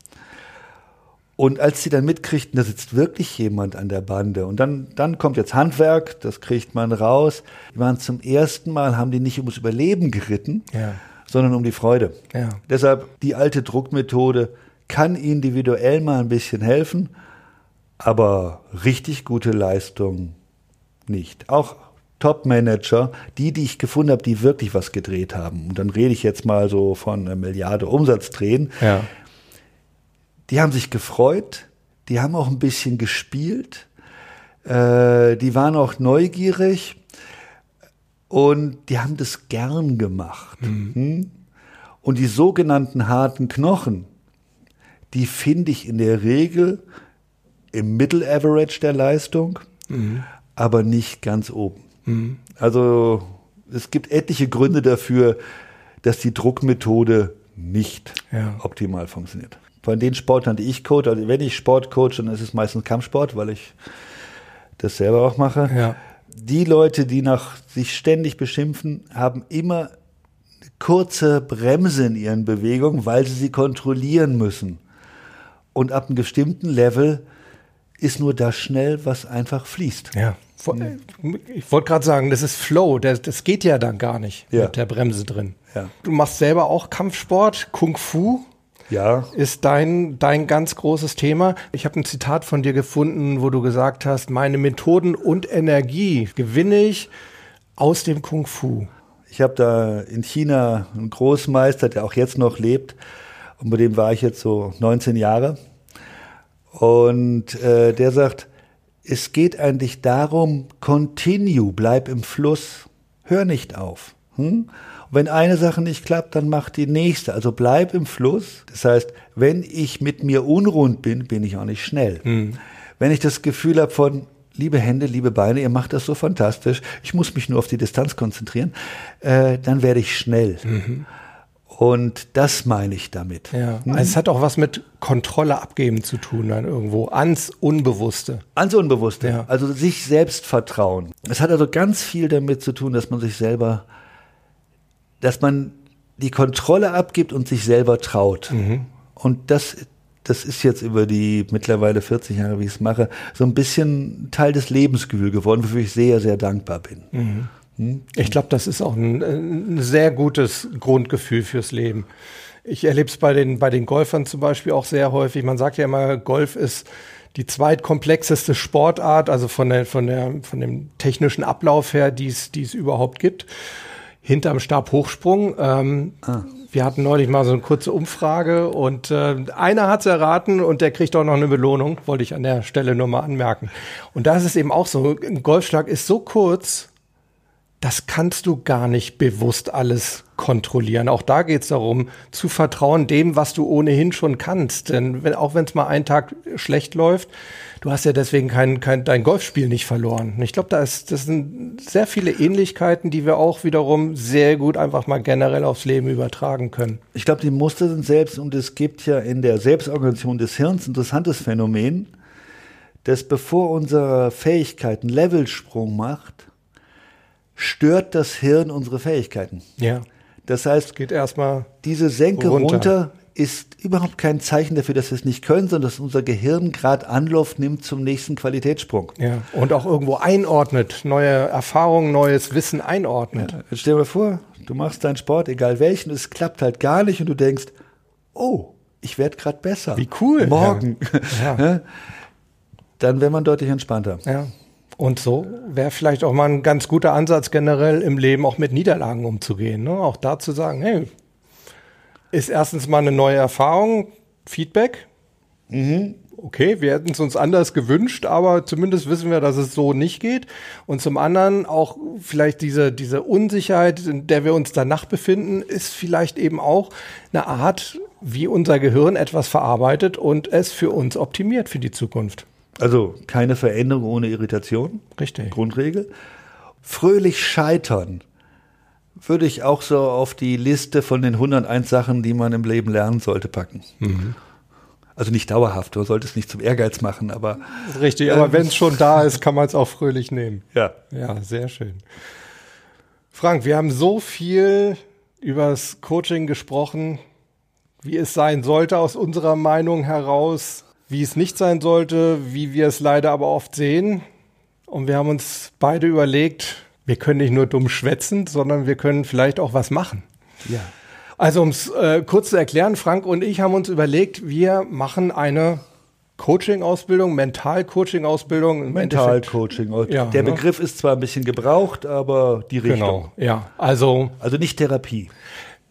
S1: Und als sie dann mitkriegten, da sitzt wirklich jemand an der Bande und dann, dann kommt jetzt Handwerk, das kriegt man raus. Die waren zum ersten Mal, haben die nicht ums Überleben geritten,
S2: Ja.
S1: sondern um die Freude.
S2: Ja.
S1: Deshalb die alte Druckmethode kann individuell mal ein bisschen helfen, aber richtig gute Leistung nicht. Auch Top-Manager, die, die ich gefunden habe, die wirklich was gedreht haben. Und dann rede ich jetzt mal so von einer Milliarde Umsatz drehen.
S2: Ja.
S1: Die haben sich gefreut, die haben auch ein bisschen gespielt, äh, die waren auch neugierig und die haben das gern gemacht. Hm? Und die sogenannten harten Knochen, die finde ich in der Regel im Middle-Average der Leistung, mhm. aber nicht ganz oben. Mhm. Also es gibt etliche Gründe dafür, dass die Druckmethode nicht ja. optimal funktioniert. Von den Sportlern, die ich coach, also wenn ich Sport coach, dann ist es meistens Kampfsport, weil ich das selber auch mache. Ja. Die Leute, die nach sich ständig beschimpfen, haben immer eine kurze Bremse in ihren Bewegungen, weil sie sie kontrollieren müssen. Und ab einem bestimmten Level ist nur das schnell, was einfach fließt.
S2: Ja. Ich wollte gerade sagen, das ist Flow, das, das, geht ja dann gar nicht ja. mit der Bremse drin. Ja. Du machst selber auch Kampfsport, Kung Fu. Ja. Ist dein, dein ganz großes Thema. Ich habe ein Zitat von dir gefunden, wo du gesagt hast, meine Methoden und Energie gewinne ich aus dem Kung Fu.
S1: Ich habe da in China einen Großmeister, der auch jetzt noch lebt. Und bei dem war ich jetzt so 19 Jahre. Und äh, der sagt, es geht eigentlich darum, continue, bleib im Fluss, hör nicht auf. Hm? Wenn eine Sache nicht klappt, dann mach die nächste. Also bleib im Fluss. Das heißt, wenn ich mit mir unrund bin, bin ich auch nicht schnell. Hm. Wenn ich das Gefühl habe von, liebe Hände, liebe Beine, ihr macht das so fantastisch, ich muss mich nur auf die Distanz konzentrieren, äh, dann werde ich schnell. Mhm. Und das meine ich damit.
S2: Ja. Hm? Also es hat auch was mit Kontrolle abgeben zu tun, dann irgendwo. Ans Unbewusste.
S1: Ans Unbewusste. Ja. Also sich selbst vertrauen. Es hat also ganz viel damit zu tun, dass man sich selber, dass man die Kontrolle abgibt und sich selber traut. Mhm. Und das, das ist jetzt über die mittlerweile 40 Jahre, wie ich es mache, so ein bisschen Teil des Lebensgefühls geworden, wofür ich sehr, sehr dankbar bin. Mhm.
S2: Hm? Ich glaube, das ist auch ein, ein, sehr gutes Grundgefühl fürs Leben. Ich erlebe es bei den, bei den Golfern zum Beispiel auch sehr häufig. Man sagt ja immer, Golf ist die zweitkomplexeste Sportart, also von, der, von, der, von dem technischen Ablauf her, die es überhaupt gibt. Hinterm Stabhochsprung. Ähm, ah. Wir hatten neulich mal so eine kurze Umfrage und äh, einer hat es erraten und der kriegt auch noch eine Belohnung, wollte ich an der Stelle nur mal anmerken. Und da ist es eben auch so, ein Golfschlag ist so kurz, das kannst du gar nicht bewusst alles kontrollieren. Auch da geht es darum, zu vertrauen dem, was du ohnehin schon kannst. Denn wenn, auch wenn es mal einen Tag schlecht läuft, du hast ja deswegen kein, kein, dein Golfspiel nicht verloren. Ich glaube, da ist, das sind sehr viele Ähnlichkeiten, die wir auch wiederum sehr gut einfach mal generell aufs Leben übertragen können.
S1: Ich glaube, die Muster sind selbst und es gibt ja in der Selbstorganisation des Hirns ein interessantes Phänomen, dass bevor unsere Fähigkeit einen Levelsprung macht, stört das Hirn unsere Fähigkeiten.
S2: Ja.
S1: Das heißt,
S2: geht erstmal
S1: diese Senke runter. runter. ist überhaupt kein Zeichen dafür, dass wir es nicht können, sondern dass unser Gehirn gerade Anlauf nimmt zum nächsten Qualitätssprung.
S2: Ja. Und auch irgendwo einordnet, neue Erfahrungen, neues Wissen einordnet. Ja.
S1: Jetzt stell dir mal vor, du machst deinen Sport, egal welchen, es klappt halt gar nicht und du denkst, oh, ich werde gerade besser.
S2: Wie cool.
S1: Morgen. Ja. ja. Dann wäre man deutlich entspannter.
S2: Ja. Und so wäre vielleicht auch mal ein ganz guter Ansatz generell im Leben auch mit Niederlagen umzugehen. Ne? Auch da zu sagen, hey, ist erstens mal eine neue Erfahrung, Feedback. Mhm. Okay, wir hätten es uns anders gewünscht, aber zumindest wissen wir, dass es so nicht geht. Und zum anderen auch vielleicht diese, diese Unsicherheit, in der wir uns danach befinden, ist vielleicht eben auch eine Art, wie unser Gehirn etwas verarbeitet und es für uns optimiert für die Zukunft.
S1: Also keine Veränderung ohne Irritation.
S2: Richtig.
S1: Grundregel. Fröhlich scheitern würde ich auch so auf die Liste von den 101 Sachen, die man im Leben lernen sollte, packen. Mhm. Also nicht dauerhaft, du solltest nicht zum Ehrgeiz machen, aber.
S2: Richtig, aber ähm, wenn es schon da ist, kann man es auch fröhlich nehmen.
S1: Ja.
S2: Ja, sehr schön. Frank, wir haben so viel übers Coaching gesprochen, wie es sein sollte aus unserer Meinung heraus wie es nicht sein sollte, wie wir es leider aber oft sehen. Und wir haben uns beide überlegt, wir können nicht nur dumm schwätzen, sondern wir können vielleicht auch was machen.
S1: Ja.
S2: Also um es äh, kurz zu erklären, Frank und ich haben uns überlegt, wir machen eine Coaching-Ausbildung, Mental-Coaching-Ausbildung.
S1: Mental-Coaching. Ja, Der ne? Begriff ist zwar ein bisschen gebraucht, aber die Richtung. Genau,
S2: ja. Also,
S1: also nicht Therapie.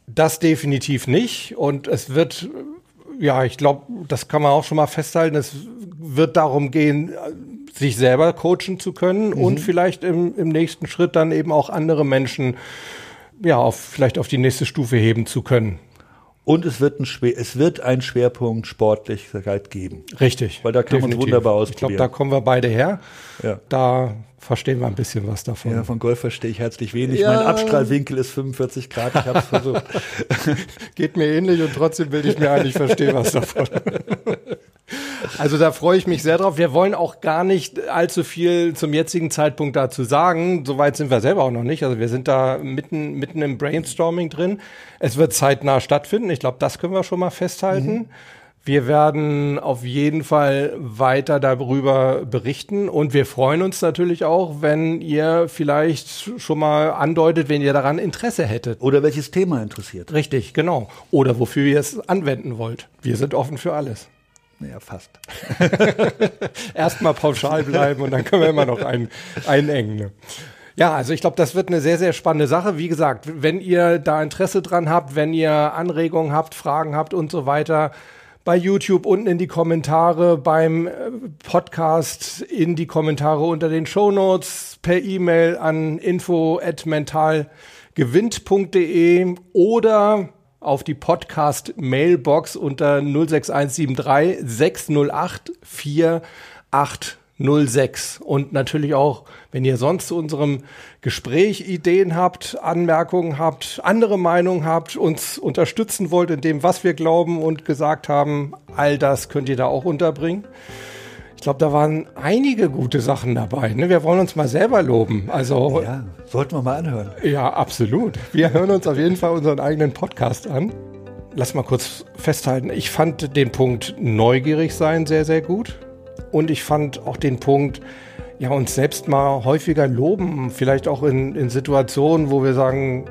S2: Das definitiv nicht. Und es wird ja, ich glaube, das kann man auch schon mal festhalten. Es wird darum gehen, sich selber coachen zu können mhm. und vielleicht im, im nächsten Schritt dann eben auch andere Menschen ja, auf, vielleicht auf die nächste Stufe heben zu können.
S1: Und es wird, ein Schwer, es wird einen Schwerpunkt Sportlichkeit geben.
S2: Richtig.
S1: Weil da kann man wunderbar ausprobieren.
S2: Ich glaube, da kommen wir beide her.
S1: Ja.
S2: Da verstehen wir ein bisschen was davon.
S1: Ja, von Golf verstehe ich herzlich wenig.
S2: Ja.
S1: Mein Abstrahlwinkel ist 45 Grad. Ich habe es versucht.
S2: Geht mir ähnlich und trotzdem bilde ich mir ein, ich verstehe was davon. Also da freue ich mich sehr drauf. Wir wollen auch gar nicht allzu viel zum jetzigen Zeitpunkt dazu sagen. Soweit sind wir selber auch noch nicht. Also wir sind da mitten, mitten im Brainstorming drin. Es wird zeitnah stattfinden. Ich glaube, das können wir schon mal festhalten.
S1: Mhm.
S2: Wir werden auf jeden Fall weiter darüber berichten und wir freuen uns natürlich auch, wenn ihr vielleicht schon mal andeutet, wenn ihr daran Interesse hättet.
S1: Oder welches Thema interessiert.
S2: Richtig, genau. Oder wofür ihr es anwenden wollt. Wir sind offen für alles.
S1: Naja, fast.
S2: Erstmal pauschal bleiben und dann können wir immer noch ein, einengen. Ne? Ja, also ich glaube, das wird eine sehr, sehr spannende Sache. Wie gesagt, wenn ihr da Interesse dran habt, wenn ihr Anregungen habt, Fragen habt und so weiter, bei YouTube unten in die Kommentare, beim äh, Podcast in die Kommentare unter den Show Notes, per E-Mail an info@mentalgewinnt.de oder auf die Podcast-Mailbox unter 06173 608 4806. Und natürlich auch, wenn ihr sonst zu unserem Gespräch Ideen habt, Anmerkungen habt, andere Meinungen habt, uns unterstützen wollt in dem, was wir glauben und gesagt haben, all das könnt ihr da auch unterbringen. Ich glaube, da waren einige gute Sachen dabei. Ne? Wir wollen uns mal selber loben. Also
S1: Ja, sollten wir mal anhören.
S2: ja, absolut. Wir hören uns auf jeden Fall unseren eigenen Podcast an. Lass mal kurz festhalten. Ich fand den Punkt neugierig sein sehr, sehr gut. Und ich fand auch den Punkt, ja, uns selbst mal häufiger loben. Vielleicht auch in, in Situationen, wo wir sagen,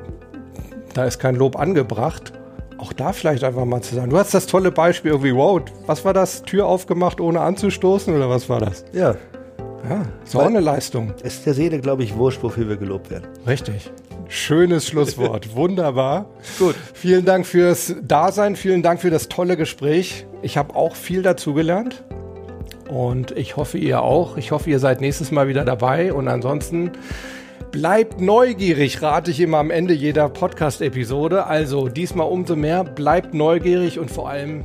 S2: da ist kein Lob angebracht. Auch da vielleicht einfach mal zu sagen. Du hast das tolle Beispiel irgendwie, wow, was war das? Tür aufgemacht, ohne anzustoßen oder was war das?
S1: Ja,
S2: Ja, ist auch eine Leistung.
S1: es ist der Seele, glaube ich, wurscht, wofür wir gelobt werden.
S2: Richtig. Schönes Schlusswort. Wunderbar.
S1: Gut.
S2: Vielen Dank fürs Dasein. Vielen Dank für das tolle Gespräch. Ich habe auch viel dazugelernt. Und ich hoffe, ihr auch. Ich hoffe, ihr seid nächstes Mal wieder dabei. Und ansonsten bleibt neugierig, rate ich immer am Ende jeder Podcast-Episode. Also diesmal umso mehr. Bleibt neugierig und vor allem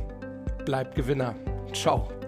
S2: bleibt Gewinner. Ciao.